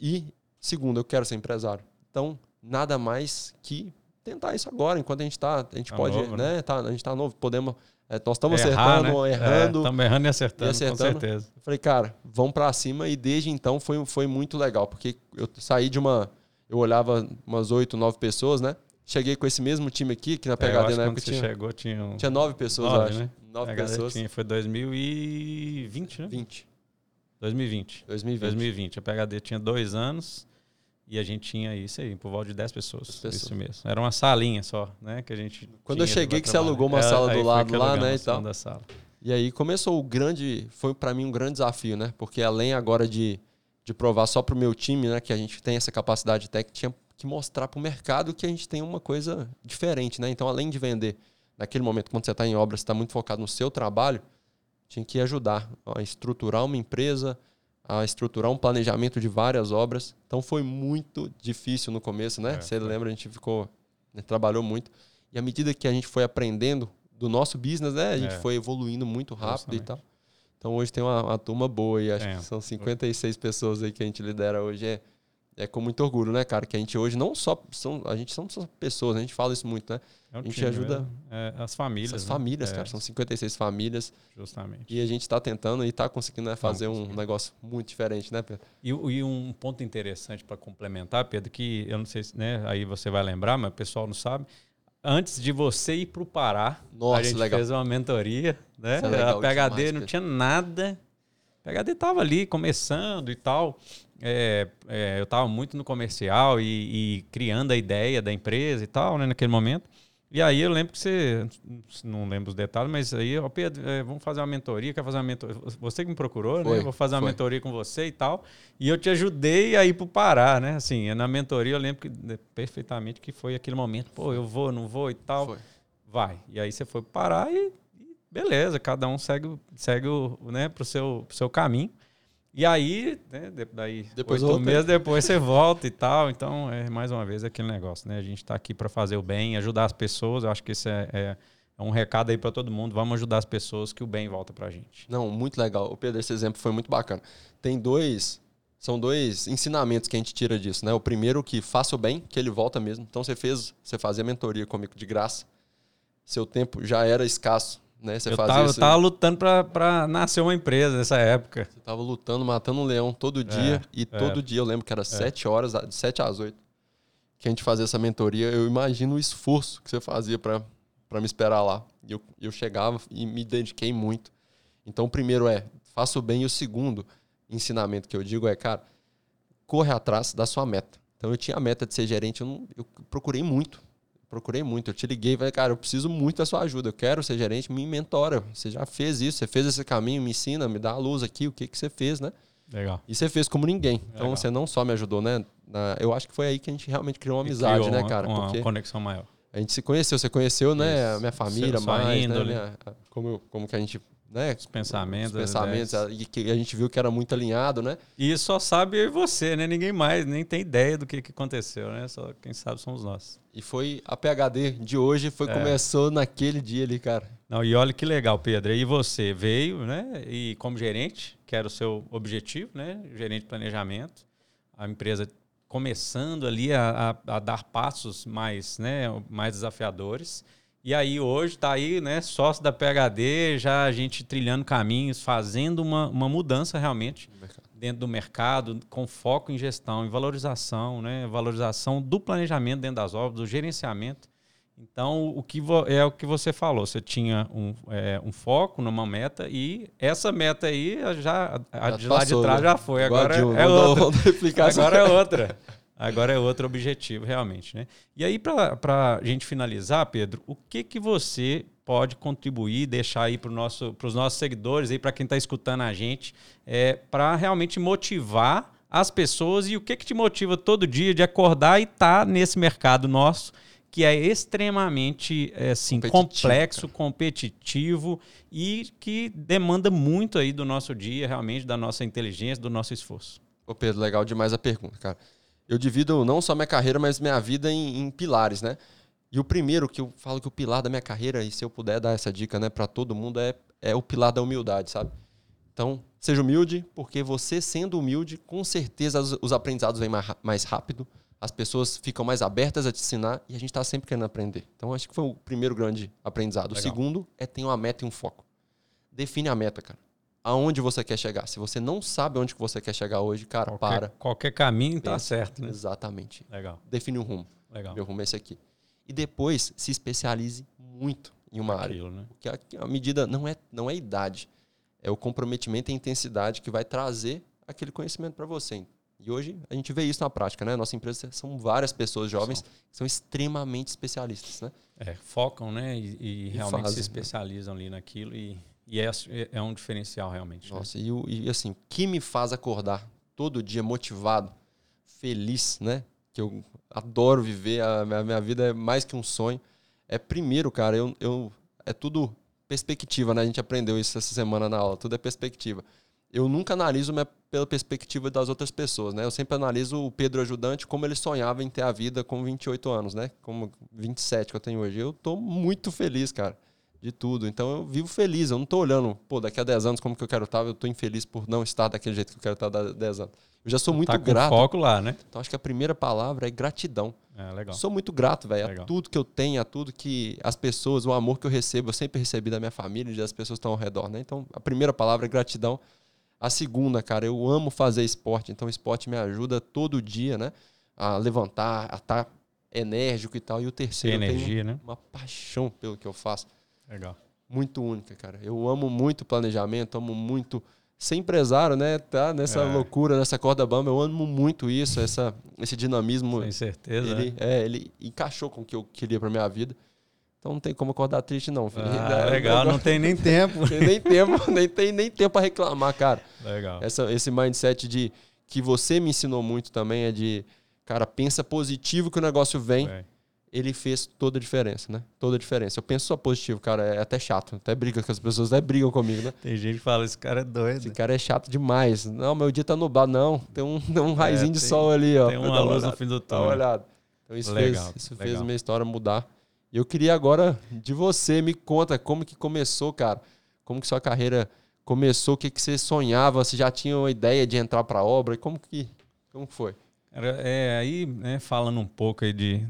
E, segundo, eu quero ser empresário. Então, nada mais que tentar isso agora, enquanto a gente está. A gente tá pode, novo, né? né? Tá, a gente está novo, podemos. É, nós estamos acertando, né? errando. Estamos é, errando e acertando, e acertando, com certeza. Eu falei, cara, vamos para cima. E desde então foi, foi muito legal, porque eu saí de uma. Eu olhava umas oito, nove pessoas, né? Cheguei com esse mesmo time aqui, que na PHD é, na época tinha. chegou, tinha. Um... Tinha nove pessoas, nove, eu acho. Né? Nove pessoas. Tinha, foi 2020, né? 20. 2020. 2020. 2020. A PHD tinha dois anos. E a gente tinha isso aí, por volta de 10 pessoas. 10 pessoas. Isso mesmo. Era uma salinha só, né? Que a gente. Quando eu cheguei, que você alugou uma é, sala do lado lá, né? E tal. Da sala. E aí começou o grande. Foi para mim um grande desafio, né? Porque além agora de, de provar só pro meu time, né? Que a gente tem essa capacidade técnica, tinha que mostrar para o mercado que a gente tem uma coisa diferente, né? Então, além de vender, naquele momento, quando você está em obra, você está muito focado no seu trabalho, tinha que ajudar a estruturar uma empresa, a estruturar um planejamento de várias obras. Então foi muito difícil no começo, né? É, Você lembra, a gente ficou, né, trabalhou muito. E à medida que a gente foi aprendendo do nosso business, né? A gente é. foi evoluindo muito rápido Justamente. e tal. Então hoje tem uma, uma turma boa e acho é. que são 56 pessoas aí que a gente lidera hoje. É, é com muito orgulho, né, cara? Que a gente hoje não só são, a gente são só pessoas, a gente fala isso muito, né? É a gente time, ajuda é, as famílias. As né? famílias, cara, é. são 56 famílias. Justamente. E a gente está tentando e está conseguindo né, fazer um negócio muito diferente, né, Pedro? E, e um ponto interessante para complementar, Pedro, que eu não sei se, né, aí você vai lembrar, mas o pessoal não sabe. Antes de você ir para o Pará, Nossa, a gente legal. fez uma mentoria, né? É a PHD demais, não tinha nada. A PHD estava ali começando e tal. É, é, eu estava muito no comercial e, e, criando a ideia da empresa e tal, né, naquele momento. E aí eu lembro que você, não lembro os detalhes, mas aí, ó, Pedro, é, vamos fazer uma mentoria, quer fazer uma mentoria? Você que me procurou, né? foi, né? Vou fazer uma foi. mentoria com você e tal. E eu te ajudei a ir para o Pará, né? Assim, na mentoria eu lembro que, né, perfeitamente que foi aquele momento, pô, eu vou, não vou e tal. Foi. Vai. E aí você foi para o Pará e, e, beleza, cada um segue, segue o, né, pro seu, pro seu caminho. E aí, né, daí depois oito meses depois você volta e tal. Então, é mais uma vez aquele negócio, né? A gente está aqui para fazer o bem, ajudar as pessoas. Eu acho que isso é, é, é um recado aí para todo mundo. Vamos ajudar as pessoas que o bem volta para a gente. Não, muito legal. O Pedro, esse exemplo foi muito bacana. Tem dois, são dois ensinamentos que a gente tira disso, né? O primeiro que faça o bem, que ele volta mesmo. Então, você fez, você fazia mentoria comigo de graça. Seu tempo já era escasso né? Você eu tava, isso, tava lutando para nascer uma empresa nessa época. Você tava lutando, matando um leão todo dia. É, e é. todo dia, eu lembro que era é. sete horas, de sete às oito, que a gente fazia essa mentoria. Eu imagino o esforço que você fazia para me esperar lá. E eu, eu chegava e me dediquei muito. Então, o primeiro é, faça o bem. E o segundo ensinamento que eu digo é, cara, corre atrás da sua meta. Então, eu tinha a meta de ser gerente, eu, não, eu procurei muito procurei muito. Eu te liguei falei, cara, eu preciso muito da sua ajuda. Eu quero ser gerente, me mentora. Você já fez isso, você fez esse caminho, me ensina, me dá a luz aqui, o que, que você fez, né? Legal. E você fez como ninguém. Então Legal. você não só me ajudou, né? Na, eu acho que foi aí que a gente realmente criou uma amizade, criou né, cara? Uma, conexão maior. A gente se conheceu, você conheceu, né? A minha família, mais, né? Minha, como, como que a gente né? Os pensamentos. Os pensamentos, e que a gente viu que era muito alinhado, né? E só sabe eu e você, né? Ninguém mais, nem tem ideia do que, que aconteceu, né? Só quem sabe somos nós. E foi a PHD de hoje, foi é. começou naquele dia ali, cara. Não, e olha que legal, Pedro. E você veio, né? E como gerente, que era o seu objetivo, né? Gerente de planejamento, a empresa começando ali a, a, a dar passos mais, né? Mais desafiadores. E aí hoje está aí, né, sócio da PHD, já a gente trilhando caminhos, fazendo uma, uma mudança realmente dentro do mercado, com foco em gestão, em valorização, né, valorização do planejamento dentro das obras, do gerenciamento. Então, o que é o que você falou, você tinha um, é, um foco numa meta e essa meta aí já, a, de lá de trás né? já foi, agora é, outra. Agora é outra. Agora é outro objetivo, realmente. Né? E aí, para a gente finalizar, Pedro, o que, que você pode contribuir, deixar aí para nosso, os nossos seguidores, para quem está escutando a gente, é, para realmente motivar as pessoas e o que, que te motiva todo dia de acordar e estar tá nesse mercado nosso que é extremamente é, assim, competitivo, complexo, cara. competitivo e que demanda muito aí do nosso dia, realmente, da nossa inteligência, do nosso esforço. Ô Pedro, legal demais a pergunta, cara eu divido não só minha carreira, mas minha vida em, em, pilares, né? E o primeiro que eu falo que o pilar da minha carreira, e se eu puder dar essa dica, né, para todo mundo, é, é o pilar da humildade, sabe? Então, seja humilde, porque você sendo humilde, com certeza os, os aprendizados vêm mais, mais rápido, as pessoas ficam mais abertas a te ensinar e a gente está sempre querendo aprender. Então, acho que foi o primeiro grande aprendizado. Legal. O segundo é ter uma meta e um foco. Define a meta, cara aonde você quer chegar. Se você não sabe onde que você quer chegar hoje, cara, qualquer, para. Qualquer caminho está certo, né? Exatamente. Legal. Define um rumo. Legal. Meu rumo é esse aqui. E depois se especialize muito em uma Aquilo, área. Né? Porque a, a, medida não é, não é idade. É o comprometimento e a intensidade que vai trazer aquele conhecimento para você. E hoje a gente vê isso na prática, né? Nossa empresa são várias pessoas jovens que são extremamente especialistas, né? É, focam, né? E, e, realmente fazem, se né? especializam né? ali naquilo e e é, é um diferencial realmente. Né? Nossa, né? e, e assim, o que me faz acordar todo dia motivado, feliz, né? Que eu adoro viver, a minha, minha vida é mais que um sonho. É primeiro, cara, eu, eu é tudo perspectiva, né? A gente aprendeu isso essa semana na aula, tudo é perspectiva. Eu nunca analiso minha, pela perspectiva das outras pessoas, né? Eu sempre analiso o Pedro ajudante como ele sonhava em ter a vida com 28 anos, né? Como 27 que eu tenho hoje. Eu tô muito feliz, cara de tudo. Então eu vivo feliz, eu não estou olhando, pô, daqui a 10 anos como que eu quero estar, eu estou infeliz por não estar daquele jeito que eu quero estar há 10 anos. Eu já sou muito tá grato. foco lá, né? Então acho que a primeira palavra é gratidão. É, legal. Sou muito grato, velho, a tudo que eu tenho, a tudo que as pessoas, o amor que eu recebo, eu sempre recebi da minha família e das pessoas que estão ao redor, né? Então a primeira palavra é gratidão. A segunda, cara, eu amo fazer esporte, então esporte me ajuda todo dia, né? A levantar, a estar tá enérgico e tal. E o terceiro, Tem energia, né? uma paixão pelo que eu faço. Legal muito única, cara. Eu amo muito planejamento, amo muito ser empresário, né? Tá nessa é. loucura, nessa corda bamba, eu amo muito isso, essa, esse dinamismo. Com certeza. Ele, é. é, ele encaixou com o que eu queria para minha vida. Então não tem como acordar triste, não. Filho. Ah, (laughs) é, legal, não tem nem tempo. (laughs) tem nem tempo, (laughs) nem tem nem tempo para reclamar, cara. Legal. Essa, esse mindset de que você me ensinou muito também é de, cara, pensa positivo que o negócio vem. É ele fez toda a diferença, né? Toda a diferença. Eu penso só positivo, cara, é até chato. Até briga com as pessoas, até brigam comigo, né? Tem gente que fala, esse cara é doido. Esse cara é chato demais. Não, meu dia tá nublado. Não, tem um, tem um raizinho é, de sol ali, ó. Tem uma luz no fim do túnel. Dá uma olhada. Então isso legal, fez, isso legal. fez minha história mudar. E eu queria agora, de você, me conta como que começou, cara. Como que sua carreira começou, o que, que você sonhava, você já tinha uma ideia de entrar pra obra, como que, como que foi? É, aí, né, falando um pouco aí de,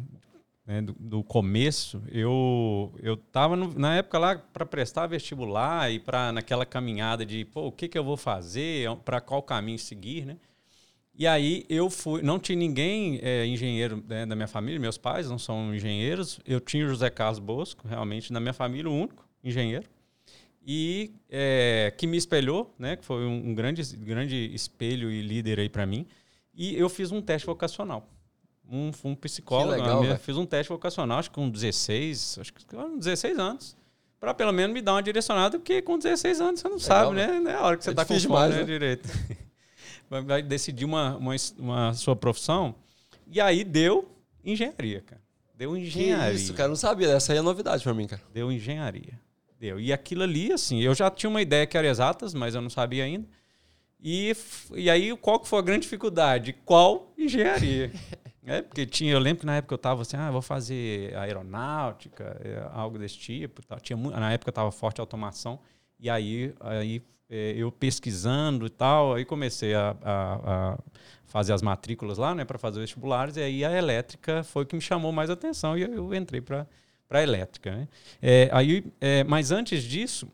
né, do, do, começo, eu eu estava na época lá para prestar vestibular e para naquela caminhada de pô, o que, que eu vou fazer, para qual caminho seguir, né? E aí eu fui, não tinha ninguém é, engenheiro né, da minha família, meus pais não são engenheiros, eu tinha o José Carlos Bosco, realmente na minha família o único engenheiro e é, que me espelhou, né? Que foi um, um grande grande espelho e líder aí para mim. E eu fiz um teste vocacional um, um psicólogo. Legal, minha, fiz um teste vocacional, acho que com 16, acho que com 16 anos. Para pelo menos me dar uma direcionada, porque com 16 anos você não legal, sabe, né? né? A hora que você está é com fome, né? né? Direito. (laughs) Vai decidir uma, uma, uma sua profissão. E aí deu engenharia, cara. Deu engenharia. Que isso, cara. Não sabia. Essa aí é novidade para mim, cara. Deu engenharia. Deu. E aquilo ali, assim, eu já tinha uma ideia que era exatas, mas eu não sabia ainda. E, e aí, qual que foi a grande dificuldade? Qual engenharia? (laughs) É, porque tinha, eu lembro que na época eu estava assim, ah, vou fazer aeronáutica, é, algo desse tipo. Tal. Tinha, na época estava forte automação, e aí, aí é, eu pesquisando e tal, aí comecei a, a, a fazer as matrículas lá, né, para fazer vestibulares, e aí a elétrica foi o que me chamou mais atenção, e eu entrei para a elétrica. Né? É, aí, é, mas antes disso,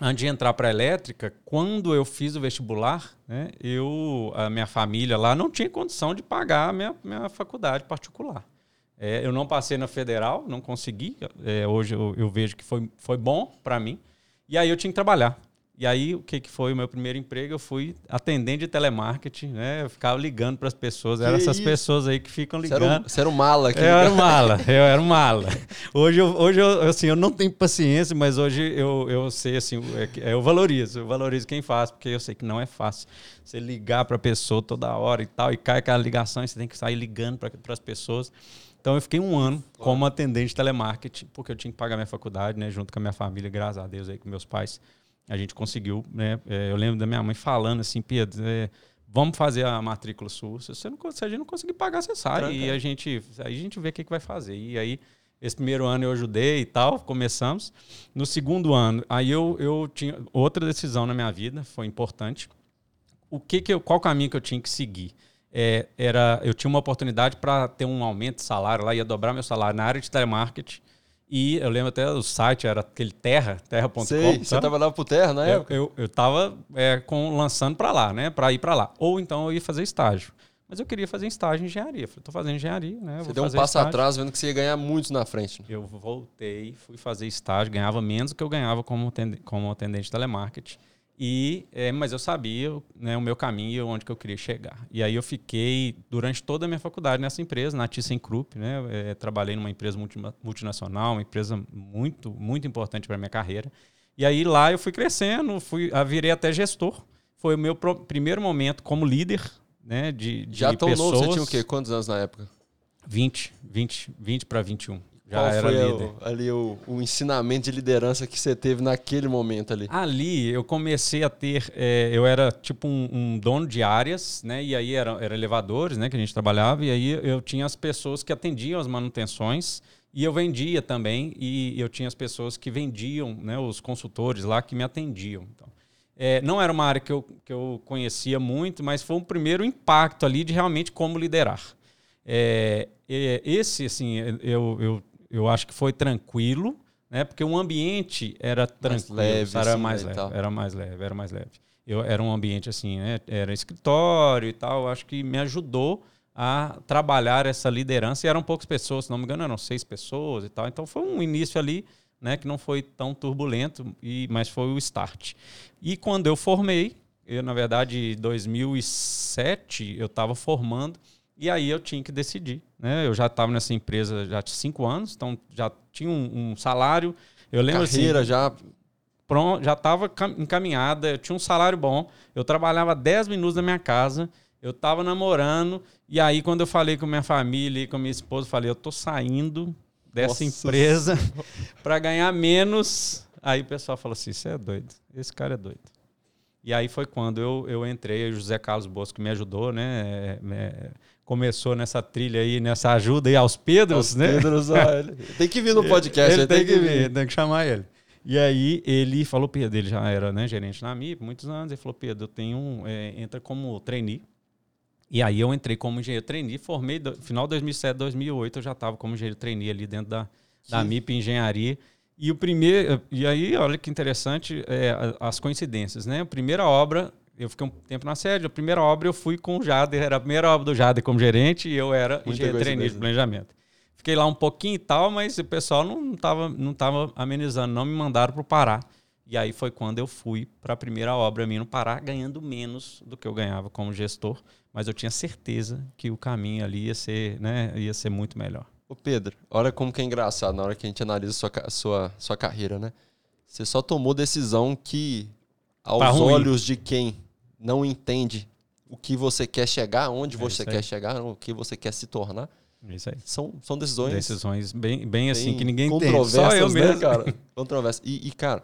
antes de entrar para a elétrica, quando eu fiz o vestibular, né, eu, a minha família lá não tinha condição de pagar a minha, minha faculdade particular. É, eu não passei na federal, não consegui. É, hoje eu, eu, vejo que foi, foi bom para mim. E aí eu tinha que trabalhar. E aí, o que, que foi o meu primeiro emprego? Eu fui atendente de telemarketing, né? Eu ficava ligando para as pessoas. Eram essas isso? pessoas aí que ficam ligando. Você era, um, você era um mala aqui. Eu era um mala, eu era um mala. Hoje, eu, hoje eu, assim, eu não tenho paciência, mas hoje eu, eu sei, assim, é eu valorizo. Eu valorizo quem faz, porque eu sei que não é fácil. Você ligar para a pessoa toda hora e tal, e cai aquela ligação e você tem que sair ligando para as pessoas. Então eu fiquei um ano como atendente de telemarketing, porque eu tinha que pagar minha faculdade, né? Junto com a minha família, graças a Deus aí, com meus pais a gente conseguiu, né? É, eu lembro da minha mãe falando assim, Pedro, é, vamos fazer a matrícula sua. Se, você não, se a gente não conseguir pagar, você sai. Tranca. E a gente, aí a gente vê o que, que vai fazer. E aí, esse primeiro ano eu ajudei e tal, começamos. No segundo ano, aí eu, eu tinha outra decisão na minha vida, foi importante. O que que eu, qual caminho que eu tinha que seguir? É, era, eu tinha uma oportunidade para ter um aumento de salário lá, ia dobrar meu salário na área de telemarketing. E eu lembro até o site, era aquele Terra, terra.com. Você trabalhava pro Terra na Eu, época? eu, eu tava é, com, lançando para lá, né? Para ir para lá. Ou então eu ia fazer estágio. Mas eu queria fazer estágio em engenharia. Eu falei, tô fazendo engenharia, né? Você deu um passo estágio. atrás vendo que você ia ganhar muito na frente. né? Eu voltei, fui fazer estágio, ganhava menos do que eu ganhava como, como atendente de telemarketing. E, é, mas eu sabia né, o meu caminho e onde que eu queria chegar. E aí eu fiquei durante toda a minha faculdade nessa empresa, na ThyssenKrupp, né? É, trabalhei numa empresa multi- multinacional, uma empresa muito, muito importante para minha carreira. E aí lá eu fui crescendo, fui, virei até gestor. Foi o meu pro- primeiro momento como líder, né? De, de Já tão pessoas. novo, você tinha o quê? Quantos anos na época? 20, 20, 20 para 21. Já Qual foi líder. o- ali o, o ensinamento de liderança que você teve naquele momento ali? Ali eu comecei a ter, é, eu era tipo um, um dono de áreas, né? E aí eram era elevadores, né? Que a gente trabalhava e aí eu tinha as pessoas que atendiam as manutenções e eu vendia também e eu tinha as pessoas que vendiam, né? Os consultores lá que me atendiam. Então, é, não era uma área que eu, que eu conhecia muito, mas foi um primeiro impacto ali de realmente como liderar. É, esse, assim, eu, eu, eu acho que foi tranquilo, né? Porque o ambiente era tranquilo, leve, era assim, mais né, leve, era mais leve, era mais leve. Eu, era um ambiente assim, né? Era escritório e tal. eu Acho que me ajudou a trabalhar essa liderança. E eram poucas pessoas, se não me engano, eram seis pessoas e tal. Então foi um início ali, né? Que não foi tão turbulento, e, mas foi o start. E quando eu formei, eu na verdade, em 2007, eu estava formando. E aí eu tinha que decidir. Né? Eu já estava nessa empresa já tinha cinco anos, então já tinha um, um salário. Eu lembro Carreira assim, já. pronto, já estava encaminhada, eu tinha um salário bom, eu trabalhava 10 minutos da minha casa, eu estava namorando, e aí quando eu falei com minha família e com minha esposa, eu falei, eu tô saindo dessa Nossa empresa para (laughs) ganhar menos. Aí o pessoal falou assim, você é doido, esse cara é doido. E aí foi quando eu, eu entrei, o José Carlos Bosco me ajudou, né? é, é, começou nessa trilha aí, nessa ajuda aí aos Pedros, né? Pedro, ó, (laughs) ele- tem que vir no podcast, ele ele tem que vir, tem que chamar ele. E aí ele falou, Pedro, ele já era né, gerente na MIP, muitos anos, ele falou, Pedro, eu tenho um, é, entra como trainee. E aí eu entrei como engenheiro trainee, formei, no final de 2007, 2008, eu já estava como engenheiro trainee ali dentro da, da MIP Engenharia. E o primeiro, e aí, olha que interessante, é, as coincidências, né? A primeira obra, eu fiquei um tempo na sede, a primeira obra eu fui com o Jader, era a primeira obra do Jader como gerente e eu era trainee de coincidência. planejamento. Fiquei lá um pouquinho e tal, mas o pessoal não estava não tava amenizando, não me mandaram para o Pará. E aí foi quando eu fui para a primeira obra minha no Pará, ganhando menos do que eu ganhava como gestor, mas eu tinha certeza que o caminho ali ia ser, né, ia ser muito melhor. Ô Pedro, olha como que é engraçado na hora que a gente analisa sua, sua, sua carreira, né? Você só tomou decisão que, aos Tá olhos de quem não entende o que você quer chegar, onde É você quer chegar, o que você quer se tornar, É Isso aí. são, são decisões, Decisões bem, bem assim que ninguém entende. Só eu né, mesmo. cara? (laughs) Controversas. E, e, cara,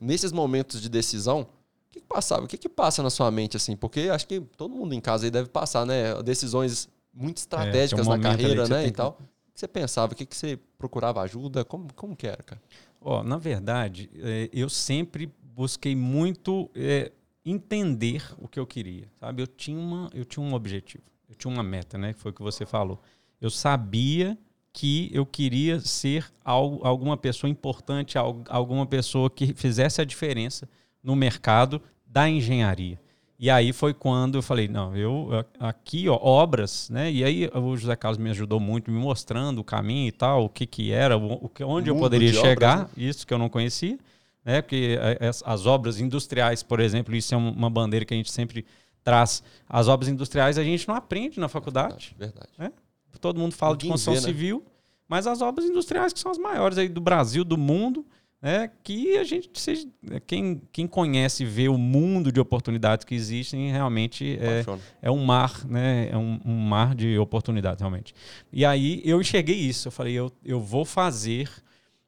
nesses momentos de decisão, o que, que passava? O que, que passa na sua mente, assim? Porque acho que todo mundo em casa aí deve passar, né? Decisões muito estratégicas tem um na carreira, que né? E que- tal. O que você pensava? O que, que você procurava ajuda? Como, como que era, cara? Ó, na verdade, é, eu sempre busquei muito é, entender o que eu queria, sabe? Eu tinha, uma, eu tinha um objetivo, eu tinha uma meta, né? Que foi o que você falou. Eu sabia que eu queria ser algo, alguma pessoa importante, al- alguma pessoa que fizesse a diferença no mercado da engenharia. E aí foi quando eu falei, não, eu aqui, ó, obras, né? E aí o José Carlos me ajudou muito, me mostrando o caminho e tal, o que que era, o, o que, onde eu Mundo poderia de obras, chegar, né? isso que eu não conhecia, né? Porque eh, as, as obras industriais, por exemplo, isso é um- uma bandeira que a gente sempre traz. As obras industriais a gente não aprende na faculdade. Verdade. Todo mundo fala de Ninguém construção vê, né? civil, mas as obras industriais que são as maiores aí do Brasil, do mundo, né? Que a gente seja, quem, quem conhece e vê o mundo de oportunidades que existem realmente é, é um mar, né? É um, um mar de oportunidades, realmente. E aí eu enxerguei isso. Eu falei, eu, eu vou fazer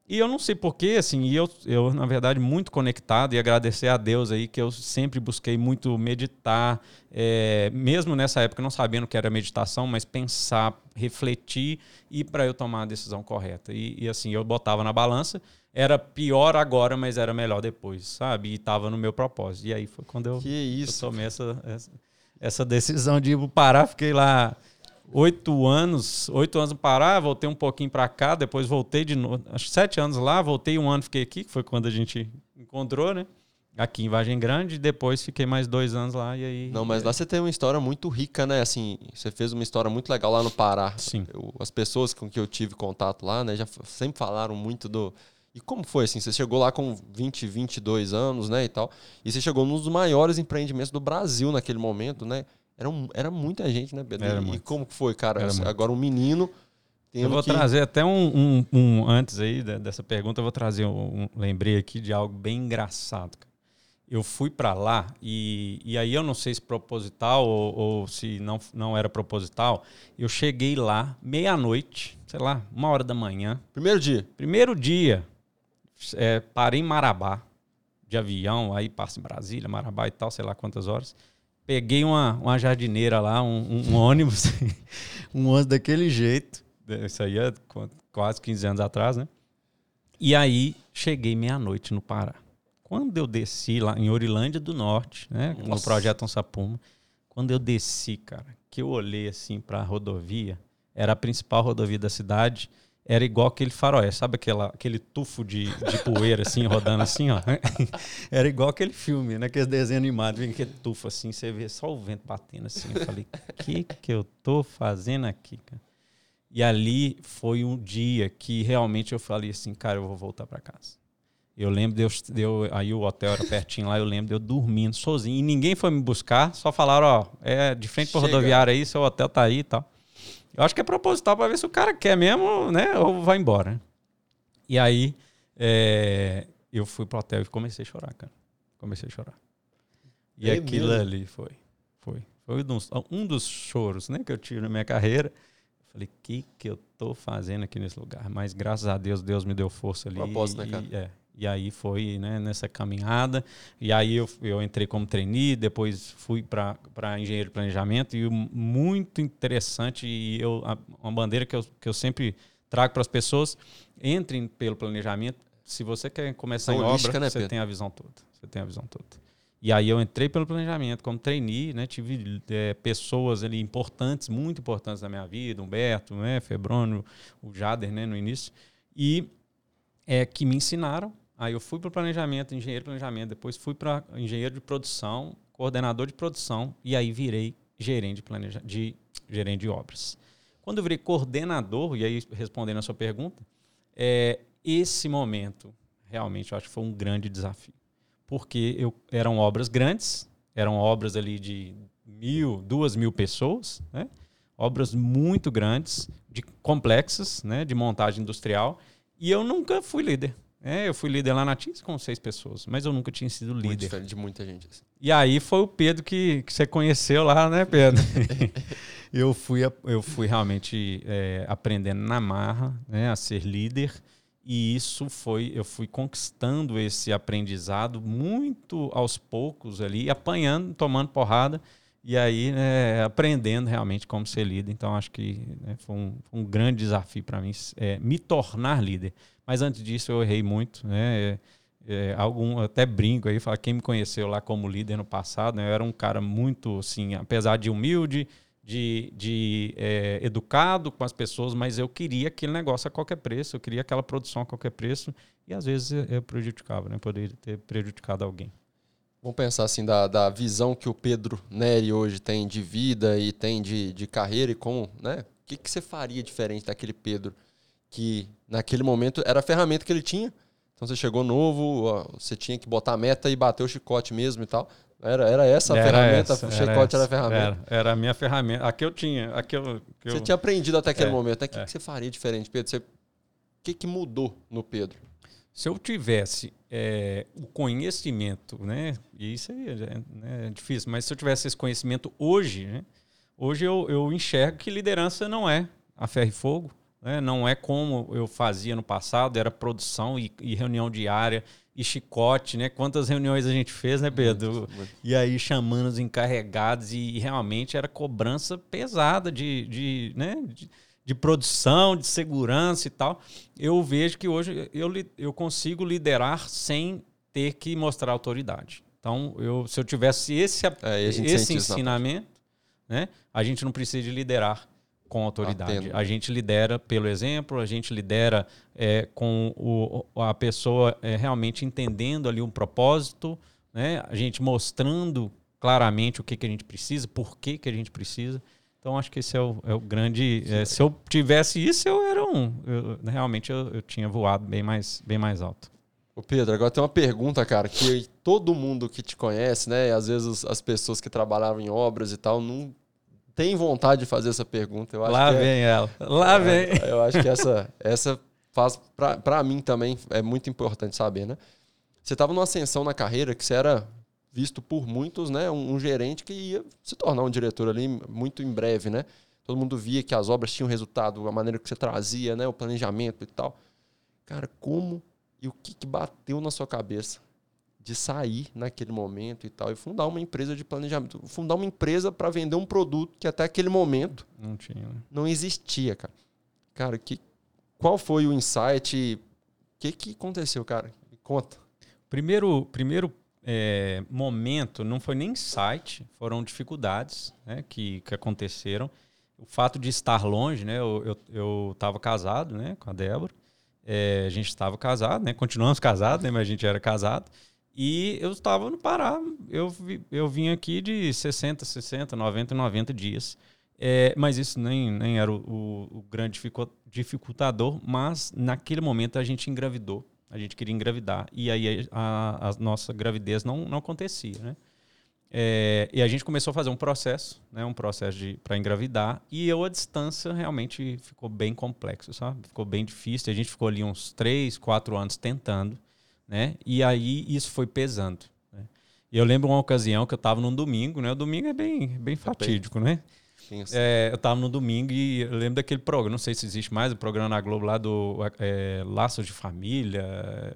E eu não sei porquê, assim, e eu, eu, na verdade, muito conectado e agradecer a Deus aí que eu sempre busquei muito meditar, é, mesmo nessa época não sabendo que era meditação, mas pensar, refletir e para eu tomar a decisão correta. E, e, assim, eu botava na balança, era pior agora, mas era melhor depois, sabe? E estava no meu propósito. E aí foi quando eu, eu tomei essa, essa, essa decisão de parar, fiquei lá oito anos, oito anos no Pará, voltei um pouquinho para cá, depois voltei de novo, acho sete anos lá, voltei um ano, fiquei aqui, que foi quando a gente encontrou, né? Aqui em Vargem Grande, depois fiquei mais dois anos lá e aí. Não, mas lá você tem uma história muito rica, né? Assim, você fez uma história muito legal lá no Pará. Sim. Eu, as pessoas com que eu tive contato lá, né, já sempre falaram muito do. E como foi assim? Você chegou lá com 20, 22 anos, né, e tal. E você chegou num dos maiores empreendimentos do Brasil naquele momento, né? Era, um, era muita gente, né, Pedro? Era e muito. como que foi, cara? Era. Agora um menino. Eu vou que... trazer até um, um, um, Antes aí dessa pergunta, eu vou trazer um. Lembrei aqui de algo bem engraçado. Eu fui para lá e, e aí eu não sei se proposital ou, ou se não, não era proposital. Eu cheguei lá meia-noite, sei lá, uma hora da manhã. Primeiro dia? Primeiro dia. É, parei em Marabá de avião, aí passa em Brasília, Marabá e tal, sei lá quantas horas peguei uma, uma jardineira lá, um, um, ônibus, (laughs) um ônibus daquele jeito. Isso aí é quase 15 anos atrás, né? E aí cheguei meia-noite no Pará. Quando eu desci lá em Orilândia do Norte, né, Nossa. no projeto Ansapuma, quando eu desci, cara, que eu olhei assim para a rodovia, era a principal rodovia da cidade era igual aquele faroeste, sabe aquela, aquele tufo de, de poeira assim, rodando assim, ó? (laughs) Era igual aquele filme, né? Aquele desenho animado, vem aquele tufo assim, você vê só o vento batendo assim. Eu falei, o que que eu tô fazendo aqui, cara? E ali foi um dia que realmente eu falei assim, cara, eu vou voltar para casa. Eu lembro de eu, de eu, aí o hotel era pertinho lá, eu lembro de eu dormindo sozinho e ninguém foi me buscar, só falaram, ó, é de frente para rodoviária aí, seu hotel tá aí e tal. Eu acho que é proposital para ver se o cara quer mesmo, né? Ou vai embora. E aí é, eu fui pro hotel e comecei a chorar, cara. Comecei a chorar. E é aquilo mesmo? ali foi. Foi. Foi um dos, choros né, que eu tive na minha carreira. Falei, o que, que eu tô fazendo aqui nesse lugar? Mas graças a Deus, Deus me deu força ali. Propósito, né, cara? E, é, e aí foi né, nessa caminhada. E aí eu, eu entrei como trainee, depois fui para engenheiro de planejamento. E muito interessante, e eu, uma bandeira que eu, que eu sempre trago para as pessoas: entrem pelo planejamento. Se você quer começar em obra, né, você tem a visão toda. Você tem a visão toda. E aí eu entrei pelo planejamento como trainee, né? Tive é, pessoas ali importantes, muito importantes na minha vida, Humberto, né? Febrônio, o Jader, né? No início. E é, que me ensinaram Aí eu fui para o planejamento, engenheiro de planejamento, depois fui para engenheiro de produção, coordenador de produção e aí virei gerente de, planeja de, gerente de obras. Quando eu virei coordenador, e aí respondendo a sua pergunta, é, esse momento realmente eu acho que foi um grande desafio. Porque eu, eram obras grandes, eram obras ali de mil, duas mil pessoas, né? obras muito grandes, de complexas, né? de montagem industrial, e eu nunca fui líder. É, eu fui líder lá na TIS com seis pessoas, mas eu nunca tinha sido líder. Muito diferente de muita gente. Assim. E aí foi o Pedro que, que você conheceu lá, né, Pedro? (laughs) eu, fui, eu fui realmente é, aprendendo na marra né, a ser líder. E isso foi, eu fui conquistando esse aprendizado muito aos poucos ali, apanhando, tomando porrada e aí né, aprendendo realmente como ser líder. Então acho que né, foi, um, foi, um, grande desafio para mim é, me tornar líder. Mas antes disso eu errei muito, né? É, é, algum até brinco aí, fala quem me conheceu lá como líder no passado, né, eu era um cara muito assim, apesar de humilde, de, de é, educado com as pessoas, mas eu queria aquele negócio a qualquer preço, eu queria aquela produção a qualquer preço e às vezes eu prejudicava, né? Poderia ter prejudicado alguém. Vamos pensar assim da, da visão que o Pedro Neri hoje tem de vida e tem de, de carreira e como, né? O que, que você faria diferente daquele Pedro que naquele momento era a ferramenta que ele tinha. Então você chegou novo, ó, você tinha que botar a meta e bater o chicote mesmo e tal. Era, era essa a era ferramenta, essa, o chicote era, era, a ferramenta. Era, era, a minha ferramenta. A que eu tinha. A que eu, que você eu... tinha aprendido até aquele é, momento. O que, é. que você faria diferente, Pedro? Você... O que, que mudou no Pedro? Se eu tivesse é, o conhecimento, né? E isso aí é, né, é, difícil, mas se eu tivesse esse conhecimento hoje, né? Hoje eu, eu enxergo que liderança não é a ferro e fogo, Né? Não é como eu fazia no passado, era produção e, e, reunião diária e chicote, né? Quantas reuniões a gente fez, né, Pedro? Muito. E aí chamando os encarregados e, e, realmente era cobrança pesada de, de, né? De, de produção, de segurança e tal. Eu vejo que hoje eu, eu consigo liderar sem ter que mostrar autoridade. Então, eu, se eu tivesse esse, é, esse ensinamento, né, a gente não precisa de liderar com autoridade. Atendo. A gente lidera pelo exemplo, a gente lidera é, com o, a pessoa é, realmente entendendo ali um propósito, né, a gente mostrando claramente o que, que a gente precisa, por que, que a gente precisa. Então, acho que esse é o, é o grande. É, se eu tivesse isso, eu era um. Eu, realmente eu, eu tinha voado bem mais, bem mais alto. Ô Pedro, agora tem uma pergunta, cara, que todo mundo que te conhece, né, às vezes as pessoas que trabalhavam em obras e tal, não tem vontade de fazer essa pergunta. Eu acho Lá é vem é, ela. Lá é, vem. Eu acho que essa, essa faz, para mim também, é muito importante saber, né? Você estava numa ascensão na carreira que você era visto por muitos, né, um, um gerente que ia se tornar um diretor ali muito em breve, né? Todo mundo via que as obras tinham resultado, a maneira que você trazia, né, o planejamento e tal. Cara, como e o que, que bateu na sua cabeça de sair naquele momento e tal e fundar uma empresa de planejamento, fundar uma empresa para vender um produto que até aquele momento não tinha, né? não existia, cara. Cara, que qual foi o insight? O que que aconteceu, cara? Me conta. Primeiro, primeiro é, momento não foi nem insight, foram dificuldades né, que, que aconteceram. O fato de estar longe, né? Eu estava eu, eu casado, né, com a Débora. É, a gente estava casado, né? Continuamos casados, né? Mas a gente era casado. E eu estava no Pará. Eu, eu vim aqui de 60, 60, 90, 90 dias. É, mas isso nem, nem era o, o, grande dificultador. Mas naquele momento a gente engravidou. A gente queria engravidar. E aí a, a nossa gravidez não, não acontecia, né? É, e a gente começou a fazer um processo, né, um processo para engravidar, e eu a distância realmente ficou bem complexo, sabe? Ficou bem difícil. A gente ficou ali uns três, quatro anos tentando, né? E aí isso foi pesando. Né? E eu lembro uma ocasião que eu estava num domingo, né? O domingo é bem, bem fatídico, né? É, eu estava no domingo e eu lembro daquele programa, não sei se existe mais, o programa na Globo lá do é, Laços de Família,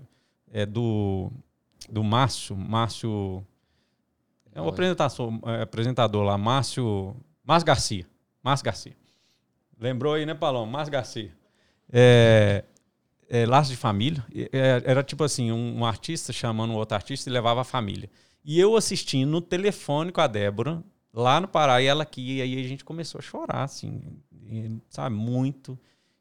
é do, do Márcio, Márcio é o apresentador, é, apresentador lá, Márcio, Márcio Garcia. Márcio Garcia. Lembrou aí, né, Paloma? Márcio Garcia. É, é, Laço de Família. É, era tipo assim, um, um, artista chamando outro artista e levava a família. E eu assistindo no telefone com a Débora, lá no Pará, e ela aqui, e aí a gente começou a chorar, assim, e, sabe, muito.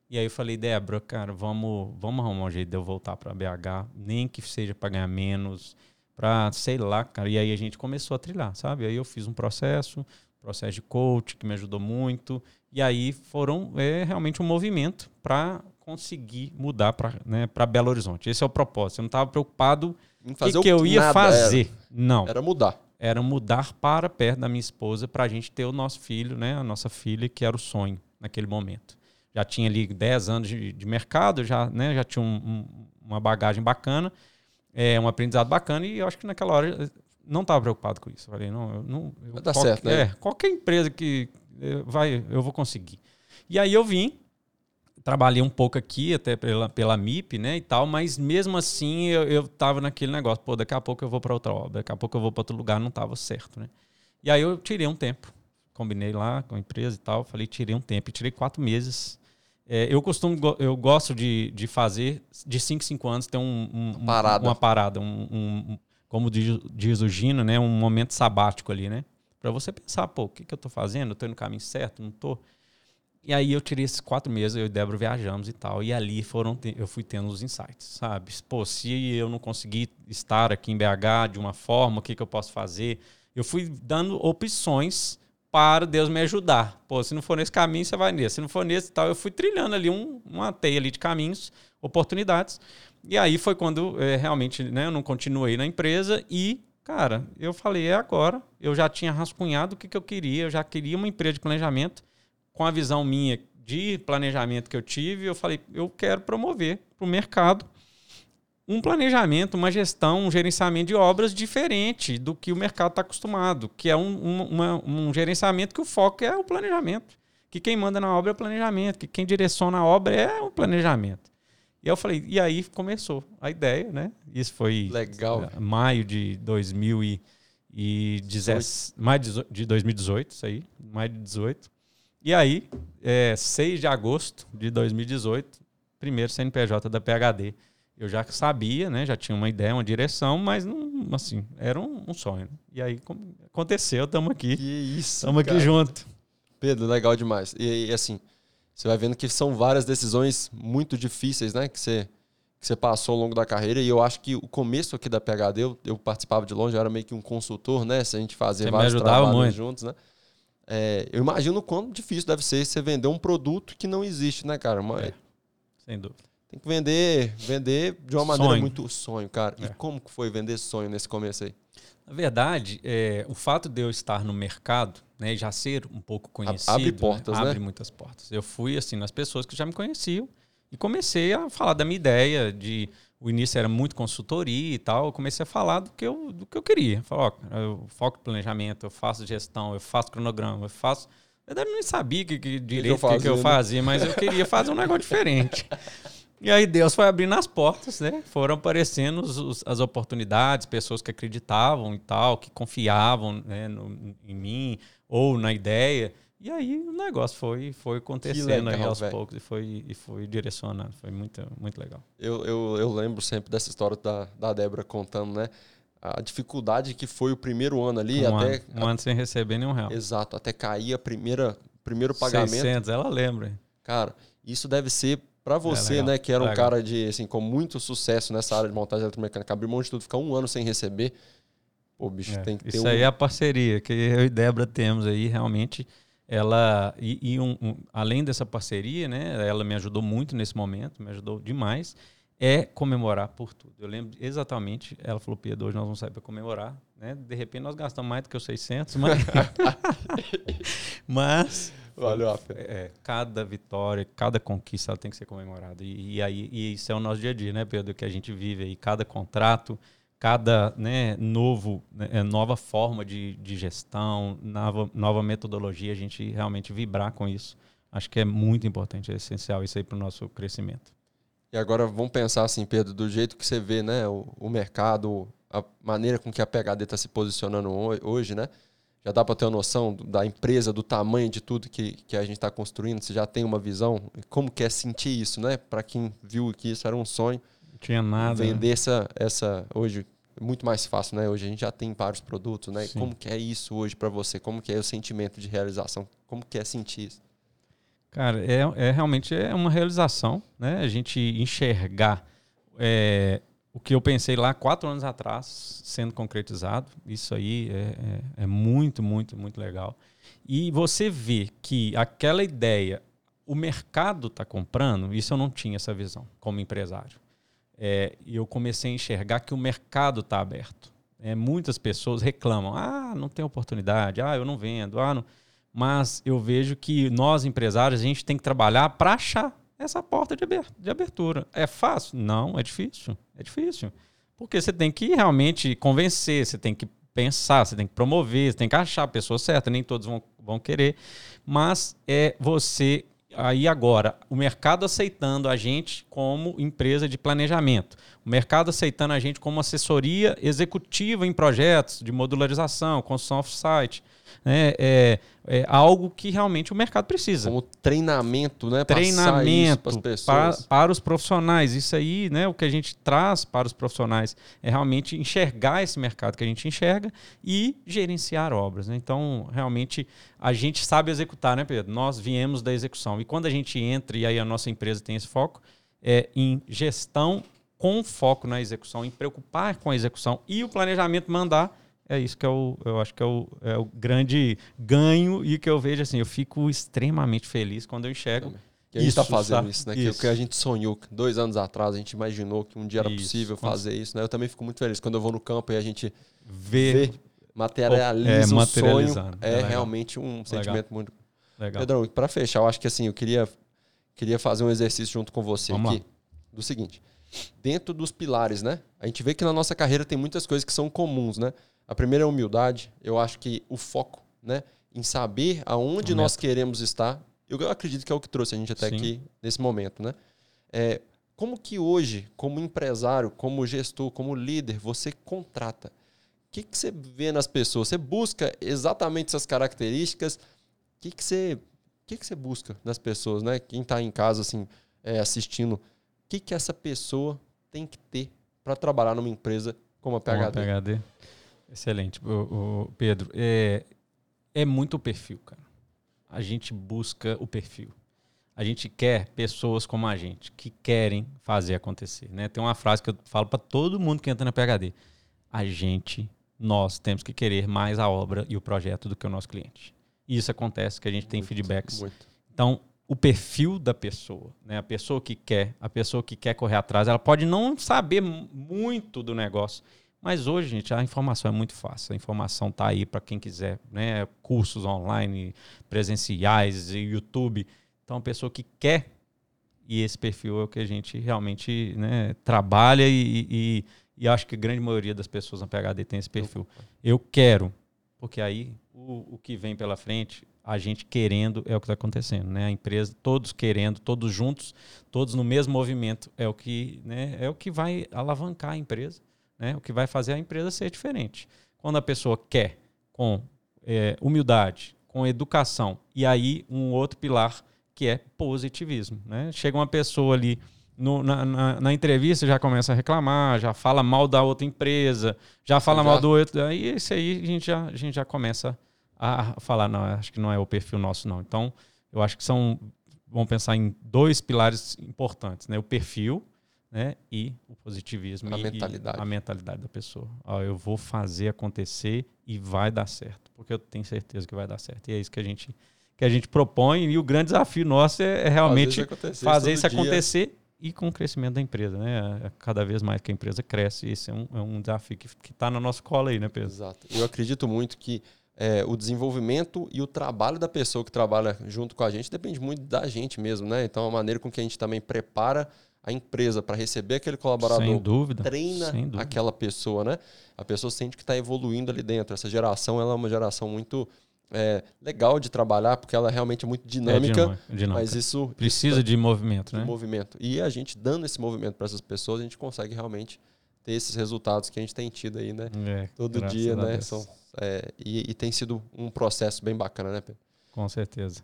E aí eu falei, Débora, cara, vamos, vamos arrumar um jeito de eu voltar para BH, nem que seja para ganhar menos para sei lá, cara. E aí a gente começou a trilhar, sabe? Aí eu fiz um processo, processo de coach que me ajudou muito. E aí foram é, realmente um movimento para conseguir mudar para né, Belo Horizonte. Esse é o propósito. Eu não estava preocupado em fazer o que, que eu ia fazer. Era. Não. Era mudar. Era mudar para perto da minha esposa para a gente ter o nosso filho, né? A nossa filha, que era o sonho naquele momento. Já tinha ali 10 anos de, de mercado, já, né, já tinha um, um, uma bagagem bacana é um aprendizado bacana e eu acho que naquela hora não estava preocupado com isso. Eu falei, não, eu não. Eu, vai dar qualquer, certo, né? É, qualquer empresa que eh, vai, eu vou conseguir. E aí eu vim, trabalhei um pouco aqui, até pela, pela MIP, né, e tal, mas mesmo assim eu, eu tava naquele negócio, pô, daqui a pouco eu vou para outra obra, daqui a pouco eu vou para outro lugar, não estava certo, né. E aí eu tirei um tempo, combinei lá com a empresa e tal, falei, tirei um tempo, e tirei quatro meses é, eu costumo, eu gosto de, de fazer de 5 em 5 anos ter um, um, parada. uma parada, um, um, como diz, diz o Gino, né, um momento sabático ali, né? Para você pensar, pô, o que, que eu tô fazendo? Eu tô no caminho certo? Não tô? E aí eu tirei esses quatro meses, eu e Débora viajamos e tal. E ali foram, eu fui tendo os insights, sabe? Pô, se eu não conseguir estar aqui em BH de uma forma, o que, que eu posso fazer? Eu fui dando opções para Deus me ajudar. Pô, se não for nesse caminho, você vai nesse. Se não for nesse e tal, eu fui trilhando ali um, uma teia ali de caminhos, oportunidades. E aí foi quando é, realmente né, eu não continuei na empresa e, cara, eu falei, é agora. Eu já tinha rascunhado o que, que eu queria, eu já queria uma empresa de planejamento com a visão minha de planejamento que eu tive. Eu falei, eu quero promover para o mercado um planejamento, uma gestão, um gerenciamento de obras diferente do que o mercado está acostumado, que é um, um, uma, um gerenciamento que o foco é o planejamento, que quem manda na obra é o planejamento, que quem direciona a obra é o planejamento. E eu falei, e aí começou a ideia, né? Isso foi Legal. eh, maio de 2017, maio de 2018, isso aí, maio de 18. E aí, é, 6 de agosto de 2018, primeiro CNPJ da PHD. Eu já sabia, né? Já tinha uma ideia, uma direção, mas não, assim, era um, um sonho. E aí aconteceu, estamos aqui. Que isso. Estamos aqui junto. Pedro, legal demais. E, e, assim, você vai vendo que são várias decisões muito difíceis, né? Que você, que você passou ao longo da carreira. E eu acho que o começo aqui da PHD, eu, eu participava de longe, eu era meio que um consultor, né? Se a gente fazia Você vários trabalhos muito. juntos, né? É, eu imagino o quão difícil deve ser você vender um produto que não existe, né, cara? Mas É. Sem dúvida. Tem que vender, vender de uma maneira Sonho. muito sonho, cara. E É. como que foi vender sonho nesse começo aí? Na verdade, é, o fato de eu estar no mercado, né, e já ser um pouco conhecido, abre portas, né? abre muitas portas. Eu fui assim nas pessoas que já me conheciam e comecei a falar da minha ideia de o início era muito consultoria e tal, eu comecei a falar do que eu, do que eu queria. Falar, ó, eu foco em planejamento, eu faço gestão, eu faço cronograma, eu faço. Eu nem sabia que, que direito que, que fazia, eu né? fazia, mas eu queria fazer um negócio diferente. E aí Deus foi abrindo as portas, né? Foram aparecendo os- os- as oportunidades, pessoas que acreditavam e tal, que confiavam né, no- em mim ou na ideia. E aí o negócio foi, foi acontecendo aí legal, aos velho. poucos e foi, e foi direcionando. Foi muito, muito legal. Eu, eu, eu lembro sempre dessa história da, da Débora contando, né? A dificuldade que foi o primeiro ano ali, um, até. ano, um ano sem receber nenhum real. Exato, até cair a primeira primeiro pagamento. 600, ela lembra. Cara, isso deve ser pra você, legal, né, que era um legal. cara de assim com muito sucesso nessa área de montagem eletromecânica, abrir mão de tudo, ficar um ano sem receber. Pô, bicho, É, tem que ter Isso um aí é a parceria que eu e Débora temos aí, realmente. Ela, e, e um- um- além dessa parceria, né, ela me ajudou muito nesse momento, me ajudou demais, é comemorar por tudo. Eu lembro exatamente, ela falou, Pedro, hoje nós vamos sair para comemorar, né? De repente nós gastamos mais do que os 600, mas... (laughs) mas Valeu a pena. é, cada vitória, cada conquista ela tem que ser comemorada. E, e aí e isso é o nosso dia a dia, né, Pedro? Que a gente vive aí, cada contrato, cada né, novo, né, é, nova forma de, de gestão, nova, nova metodologia, a gente realmente vibrar com isso. Acho que é muito importante, é essencial isso aí para o nosso crescimento. E agora vamos pensar assim, Pedro, do jeito que você vê, né, o, o mercado, a maneira com que a PHD está se posicionando ho- hoje, né? Já dá para ter uma noção da empresa, do tamanho de tudo que, que a gente está construindo? Você já tem uma visão? Como que é sentir isso, né? Para quem viu que isso era um sonho, tinha nada. né? vender essa, essa hoje é muito mais fácil, né? Hoje a gente já tem vários produtos, né? Sim. Como que é isso hoje para você? Como que é o sentimento de realização? Como que é sentir isso? Cara, é, é realmente é uma realização, né? A gente enxergar é, o que eu pensei lá quatro anos atrás sendo concretizado. Isso aí é, é- é muito, muito, muito legal. E você vê que aquela ideia, o mercado está comprando, isso eu não tinha essa visão como empresário. É, E eu comecei a enxergar que o mercado está aberto. É, muitas pessoas reclamam: ah, não tem oportunidade, ah, eu não vendo, ah, não. Mas eu vejo que nós, empresários, a gente tem que trabalhar para achar essa porta de aber- de abertura. É fácil? Não, é difícil. É difícil. Porque você tem que realmente convencer, você tem que pensar, você tem que promover, você tem que achar a pessoa certa, nem todos vão, vão querer. Mas é você aí agora, o mercado aceitando a gente como empresa de planejamento, o mercado aceitando a gente como assessoria executiva em projetos de modularização, construção off-site, né? é, é algo que realmente o mercado precisa Como treinamento, né? Treinamento pras pa- pessoas. para, os profissionais. Isso aí, né, o que a gente traz para os profissionais é realmente enxergar esse mercado que a gente enxerga e gerenciar obras. né? Então, realmente, a gente sabe executar, né, Pedro? Nós viemos da execução. E quando a gente entra, e aí a nossa empresa tem esse foco, é em gestão com foco na execução, em preocupar com a execução e o planejamento mandar. É isso que eu, eu acho que é o, é o grande ganho e que eu vejo assim, eu fico extremamente feliz quando eu enxergo Que a gente está Isso, fazendo sabe? isso, né? Que, Isso. que a gente sonhou dois anos atrás, a gente imaginou que um dia era Isso, possível fazer isso, né? Eu também fico muito feliz quando eu vou no campo e a gente ver vê, materializa É, o sonho. É É, legal. realmente um sentimento muito. legal. Pedrão, para fechar, eu acho que assim, eu queria, queria fazer um exercício junto com você Vamos aqui. Do seguinte: dentro dos pilares, né? A gente vê que na nossa carreira tem muitas coisas que são comuns, né? A primeira é a humildade. Eu acho que o foco, né? Em saber aonde A nós meta. queremos estar. eu acredito que é o que trouxe a gente até Sim. aqui nesse momento, né? É, como que hoje, como empresário, como gestor, como líder, você contrata? O que, que você vê nas pessoas? Você busca exatamente essas características? O que, que, você, que, que você busca nas pessoas, né? Quem está em casa, assim, é, assistindo, o que, que essa pessoa tem que ter para trabalhar numa empresa como a PHD? Como a PHD. Excelente, o, o Pedro. É, é muito o perfil, cara. A gente busca o perfil. A gente quer pessoas como a gente, que querem fazer acontecer. Né? Tem uma frase que eu falo para todo mundo que entra na PHD. A gente, nós temos que querer mais a obra e o projeto do que o nosso cliente. E isso acontece, que a gente tem muito, feedbacks. Muito. Então, o perfil da pessoa, né? A pessoa que quer, a pessoa que quer correr atrás, ela pode não saber muito do negócio, mas hoje, gente, a informação é muito fácil. A informação está aí para quem quiser, né? Cursos online, presenciais, YouTube. Então, a pessoa que quer, e esse perfil é o que a gente realmente né, trabalha e, e, e acho que a grande maioria das pessoas na PHD tem esse perfil. Eu quero, porque aí o, o que vem pela frente, a gente querendo é o que está acontecendo, né? A empresa, todos querendo, todos juntos, todos no mesmo movimento, é o que, né, é o que vai alavancar a empresa né? O que vai fazer a empresa ser diferente. Quando a pessoa quer, com é, humildade, com educação, e aí um outro pilar que é positivismo. Né? Chega uma pessoa ali no, na, na, na, entrevista já começa a reclamar, já fala mal da outra empresa, já fala já. mal do outro. Aí esse aí a gente já, a gente já começa a falar, não, acho que não é o perfil nosso, não. Então, eu acho que são. Vamos pensar em dois pilares importantes, né? O perfil né? E o positivismo. A e, mentalidade. a mentalidade da pessoa. Ó, eu vou fazer acontecer e vai dar certo, porque eu tenho certeza que vai dar certo. E é isso que a gente que a gente propõe e o grande desafio nosso é, é realmente fazer isso acontecer e com o crescimento da empresa, né? É, cada vez mais que a empresa cresce, esse é um, é um desafio que está na nossa cola aí, né, Pedro? Exato. Eu acredito muito que é, o desenvolvimento e o trabalho da pessoa que trabalha junto com a gente depende muito da gente mesmo, né? Então, a maneira com que a gente também prepara a empresa para receber aquele colaborador Sem dúvida. treina Sem dúvida. aquela pessoa, né? A pessoa sente que está evoluindo ali dentro. Essa geração ela é uma geração muito é, legal de trabalhar, porque ela realmente é muito dinâmica, é dinâmica. mas isso precisa isso, de movimento, de né? movimento. E a gente dando esse movimento para essas pessoas, a gente consegue realmente ter esses resultados que a gente tem tido aí, né? É, Todo dia, né? São, é, e, e tem sido um processo bem bacana, né, Pedro? Com certeza.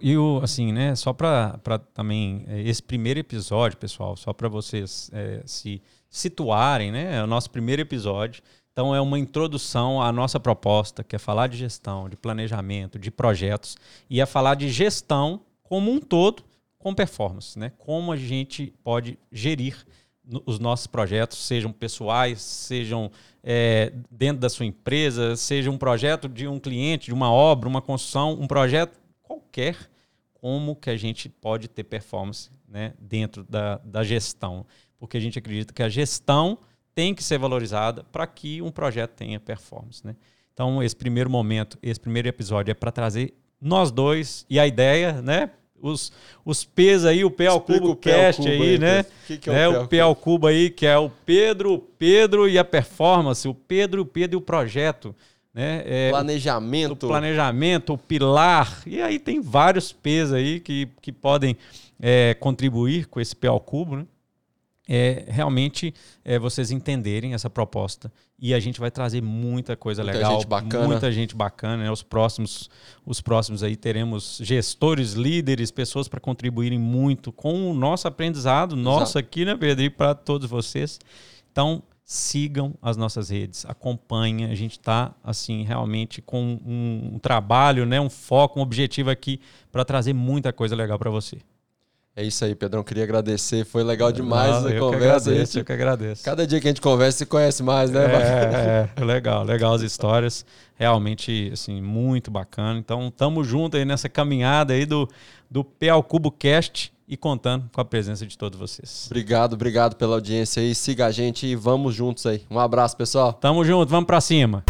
E, o, assim, né, só para também, é, esse primeiro episódio, pessoal, só para vocês é, se situarem, né, é o nosso primeiro episódio. Então, é uma introdução à nossa proposta, que é falar de gestão, de planejamento, de projetos, e é falar de gestão como um todo com performance, né? Como a gente pode gerir os nossos projetos, sejam pessoais, sejam é, dentro da sua empresa, seja um projeto de um cliente, de uma obra, uma construção, um projeto qualquer como que a gente pode ter performance né, dentro da, da gestão. Porque a gente acredita que a gestão tem que ser valorizada para que um projeto tenha performance. Né? Então, esse primeiro momento, esse primeiro episódio é para trazer nós dois e a ideia, né? Os, os P's aí, o P ao cubo o cast aí, aí, né? Que que é, o, é o P ao cubo aí, que é o Pedro, Pedro e a performance, o Pedro, o Pedro e o projeto. Né? É, planejamento. O, o, planejamento, o pilar. E aí tem vários P's aí que, que podem é, contribuir com esse P ao cubo, né? É, realmente é, vocês entenderem essa proposta e a gente vai trazer muita coisa muita legal, gente bacana. muita gente bacana. Né? Os próximos, os próximos aí teremos gestores, líderes, pessoas para contribuírem muito com o nosso aprendizado, nosso Exato. aqui, né, Pedro, e para todos vocês. Então sigam as nossas redes, acompanhem. A gente está assim realmente com um, um, trabalho, né, um foco, um objetivo aqui para trazer muita coisa legal para você. É isso aí, Pedrão. Queria agradecer. Foi legal demais Não, a eu conversa. Que agradeço, gente, eu que agradeço. Cada dia que a gente conversa, se conhece mais, né? É, é, legal, legal as histórias. Realmente, assim, muito bacana. Então, tamo junto aí nessa caminhada aí do, do P ao Cubo Cast e contando com a presença de todos vocês. Obrigado, obrigado pela audiência aí. Siga a gente e vamos juntos aí. Um abraço, pessoal. Tamo junto, vamos para cima.